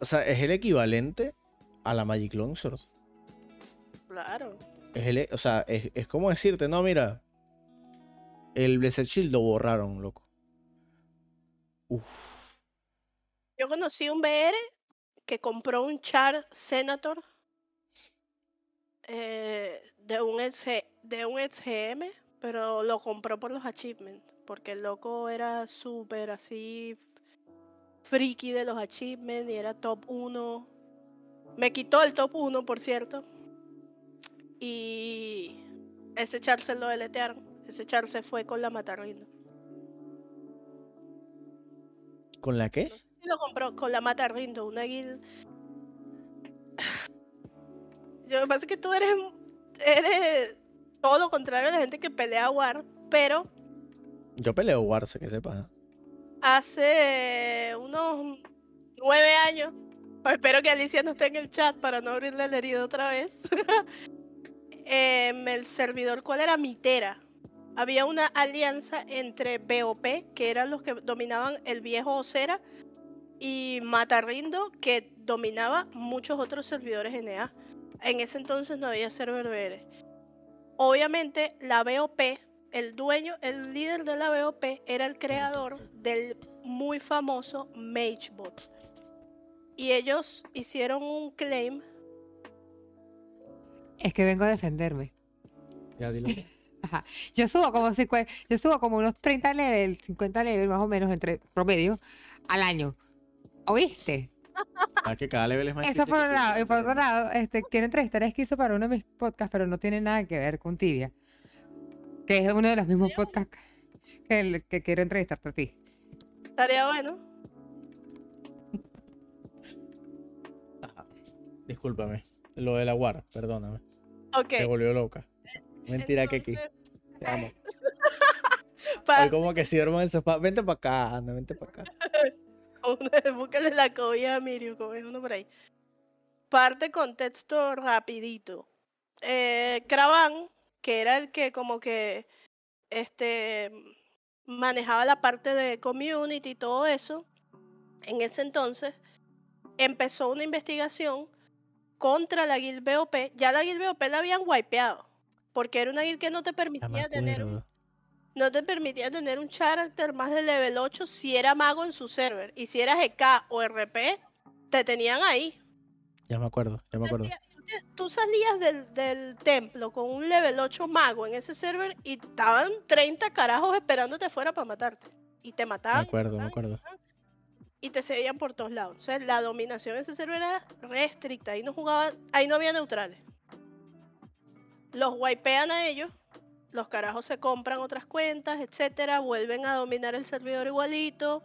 O sea, es el equivalente a la Magic Longsword. Claro. Es el, o sea, es, es como decirte, no, mira, el Blessed Shield lo borraron, loco. Uf. Yo conocí un BR que compró un Char Senator eh, de un de un GM, pero lo compró por los achievements, porque el loco era súper así friki de los achievements y era top 1 Me quitó el top 1, por cierto. Y ese char se lo deletearon. Ese char se fue con la Matarrindo. ¿Con la qué? lo compró con la Matarrindo, una guild. Yo, me pasa que tú eres, eres todo lo contrario a la gente que pelea War, pero. Yo peleo War, sé que sepa. Hace unos nueve años. Espero que Alicia no esté en el chat para no abrirle el herido otra vez. [LAUGHS] el servidor, ¿cuál era? Mitera. Había una alianza entre BOP, que eran los que dominaban el viejo Osera, y Matarrindo, que dominaba muchos otros servidores NA. En ese entonces no había server BR. Obviamente, la BOP, el dueño, el líder de la BOP, era el creador del muy famoso MageBot. Y ellos hicieron un claim. Es que vengo a defenderme. Ya dilo. [LAUGHS] Yo subo como yo subo como unos 30 levels, 50 levels más o menos entre promedio al año. ¿Oíste? Ah, que cada level es más Eso por un lado. Y por otro lado, este, quiero entrevistar a Esquizo para uno de mis podcasts, pero no tiene nada que ver con Tibia. Que es uno de los mismos podcasts que, el, que quiero entrevistarte a ti. Estaría bueno. Discúlpame. Lo de la War, perdóname. Ok. Me volvió loca. Mentira que aquí. Te amo. [LAUGHS] como que si duermo en el sofá. Vente para acá, anda, vente para acá. [LAUGHS] Búscale la cobija a Mirio, como es uno por ahí. Parte contexto rapidito. Eh, Cravan, que era el que como que este manejaba la parte de community y todo eso, en ese entonces empezó una investigación contra la guild BOP. Ya la guild BOP la habían wipeado, porque era una guild que no te permitía tener no te permitía tener un character más de level 8 si era mago en su server. Y si eras EK o RP, te tenían ahí. Ya me acuerdo, ya me acuerdo. Tú salías del, templo con un level 8 mago en ese server y estaban 30 carajos esperándote fuera para matarte. Y te mataban. Me acuerdo, me acuerdo. Y te seguían por todos lados. O sea, la dominación en ese server era restricta. Ahí no jugaban, ahí no había neutrales. Los wipean a ellos los carajos se compran otras cuentas, etcétera, vuelven a dominar el servidor igualito,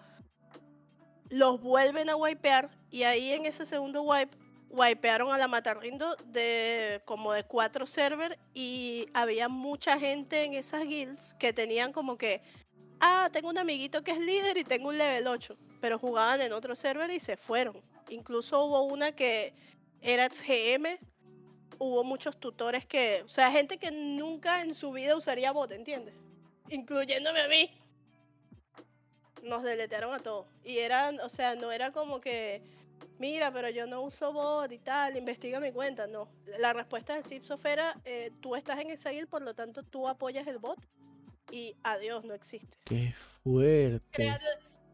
los vuelven a wipear y ahí en ese segundo wipe wipearon a la Matarrindo de como de cuatro servers y había mucha gente en esas guilds que tenían como que ah, tengo un amiguito que es líder y tengo un level 8, pero jugaban en otro server y se fueron. Incluso hubo una que era GM, hubo muchos tutores que, o sea, gente que nunca en su vida usaría bot, ¿entiendes? Incluyéndome a mí. Nos deletearon a todos. Y eran, o sea, no era como que, mira, pero yo no uso bot y tal, investiga mi cuenta. No. La respuesta de Zipsof era, eh, tú estás en esa guild, por lo tanto tú apoyas el bot y adiós, no existe. Qué fuerte. Créate,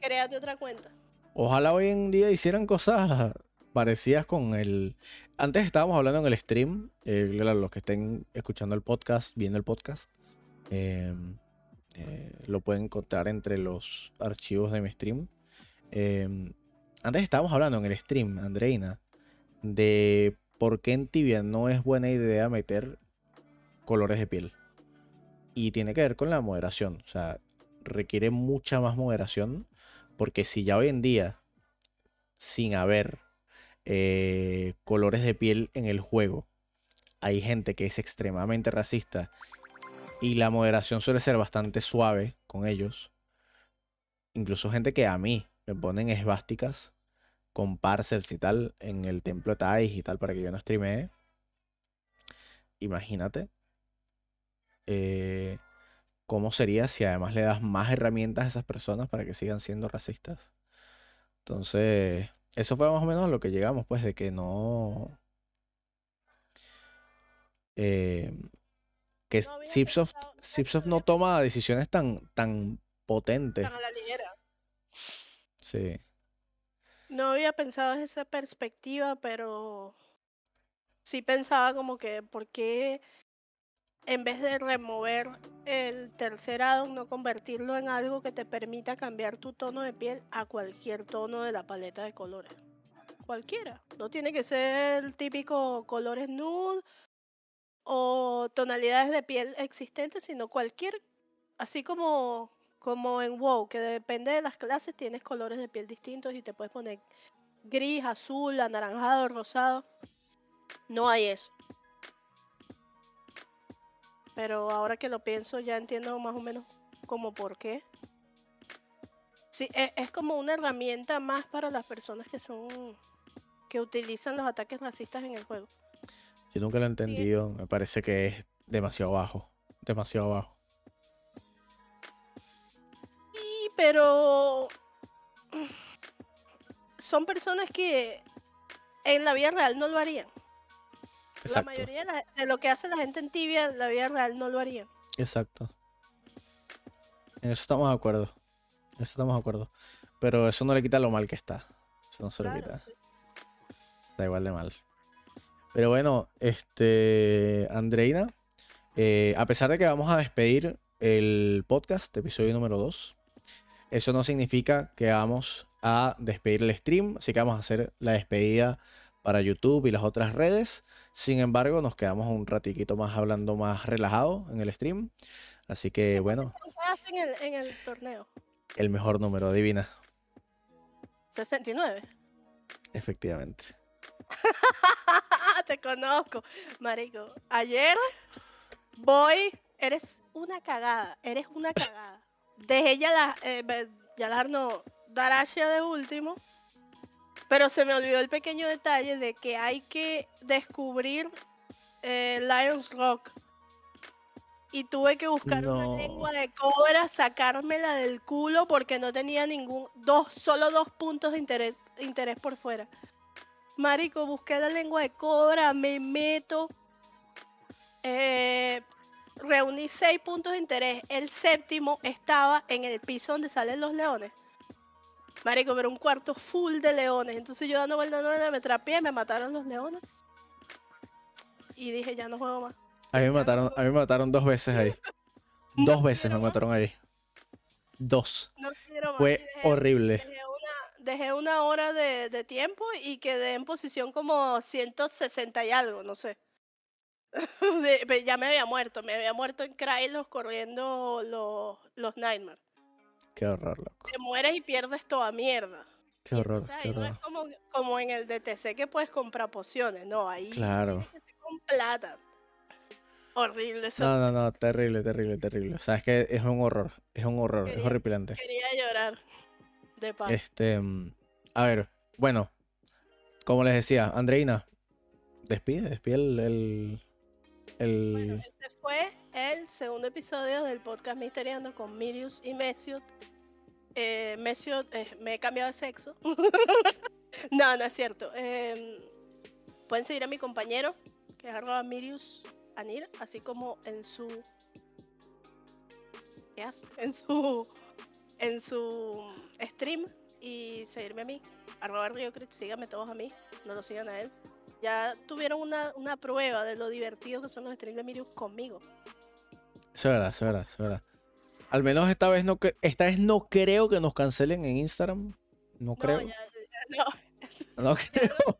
créate otra cuenta. Ojalá hoy en día hicieran cosas parecidas con el, antes estábamos hablando en el stream, eh, los que estén escuchando el podcast, viendo el podcast, em, eh, lo pueden encontrar entre los archivos de mi stream. Em, antes estábamos hablando en el stream, Andreina, de por qué en Tibia no es buena idea meter colores de piel. Y tiene que ver con la moderación. O sea, requiere mucha más moderación. Porque si ya hoy en día, sin haber eh, colores de piel en el juego. Hay gente que es extremadamente racista y la moderación suele ser bastante suave con ellos. Incluso gente que a mí me ponen esvásticas con parcels y tal en el templo de y tal para que yo no streamee. Imagínate eh, cómo sería si además le das más herramientas a esas personas para que sigan siendo racistas. Entonces, eso fue más o menos a lo que llegamos, pues, de que no. Eh, que no no toma decisiones tan, tan potentes. Tan a la ligera. Sí. No había pensado en esa perspectiva, pero sí pensaba como que, ¿por qué en vez de remover el tercer addon, no convertirlo en algo que te permita cambiar tu tono de piel a cualquier tono de la paleta de colores. cualquiera. No tiene que ser típico colores nude o tonalidades de piel existentes, sino cualquier, así como, como en WoW, que depende de las clases tienes colores de piel distintos y te puedes poner gris, azul, anaranjado, rosado. No hay eso. Pero ahora que lo pienso ya entiendo más o menos como por qué. Sí, e, es, como una herramienta más para las personas que son que utilizan los ataques racistas en el juego. Yo nunca lo he entendido, me parece que es demasiado bajo, demasiado bajo. Sí, pero son personas que en la vida real no lo harían. La mayoría de lo que hace la gente en tibia en la vida real no lo harían. Exacto. En eso estamos de acuerdo. En eso estamos de acuerdo. Pero eso no le quita lo mal que está. Eso no se lo quita. Está igual de mal. Pero bueno, este. Andreina. Eh, a pesar de que vamos a despedir el podcast, episodio número 2, eso no significa que vamos a despedir el stream. Así que vamos a hacer la despedida para YouTube y las otras redes. Sin embargo, nos quedamos un ratiquito más hablando más relajado en el stream. Así que bueno. En el, en el torneo? El mejor número, adivina. 69. Efectivamente. [LAUGHS] Te conozco, marico. Ayer voy, eres una cagada, eres una cagada. Dejé ya la, eh, ya darnos Darashia de último, pero se me olvidó el pequeño detalle de que hay que descubrir eh, Lions Rock y tuve que buscar una lengua de cobra, sacármela del culo porque no tenía ningún, dos, solo dos puntos de interés, interés por fuera. Marico, busqué la lengua de cobra, me meto, eh, reuní seis puntos de interés. El séptimo estaba en el piso donde salen los leones. Marico, pero un cuarto full de leones. Entonces yo dando vuelta a me trapié, me mataron los leones. Y dije, ya no juego más. A mí me mataron, a mí me mataron dos veces ahí. [LAUGHS] Dos veces me mataron ahí. Dos. No quiero Fue horrible. Dejé una, hora de, tiempo y quedé en posición como 160 y algo, no sé. [LAUGHS] ya me había muerto, me había muerto en Krylos corriendo los, los Nightmares. Qué horror, loco. Te mueres y pierdes toda mierda. Qué horror. qué horror. No es como, como, en el DTC que puedes comprar pociones, no, ahí claro. tienes que con plata. Horrible eso. No, no, no, terrible, terrible, terrible. O sea, es que es un horror, es un horror, es horripilante. Quería llorar de paz. Este, a ver, bueno, como les decía, Andreina, despide, despide el... el, Bueno, este fue el segundo episodio del podcast Misteriando con Mirius y Mesiot. Eh, eh, me he cambiado de sexo. [LAUGHS] no, no es cierto. Em, pueden seguir a mi compañero, que es arroba Mirius Anir, así como en su. En su. En su stream. Y seguirme a mí. Arroba RioCrit, síganme todos a mí. No lo sigan a él. Ya tuvieron una, una prueba de lo divertido que son los streams de Mirius conmigo. Eso es verdad, eso es verdad, eso es verdad. Al menos esta vez no esta vez no creo que nos cancelen en Instagram. No creo. no. [LAUGHS] no creo.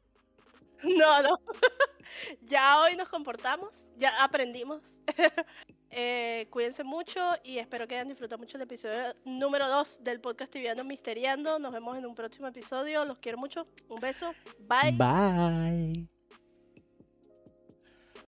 No, no. [LAUGHS] ya hoy nos comportamos, ya aprendimos. [LAUGHS] Eh, cuídense mucho y espero que hayan disfrutado mucho el episodio número 2 del podcast Tibiano Misteriando. Nos vemos en un próximo episodio. Los quiero mucho. Un beso. Bye. Bye.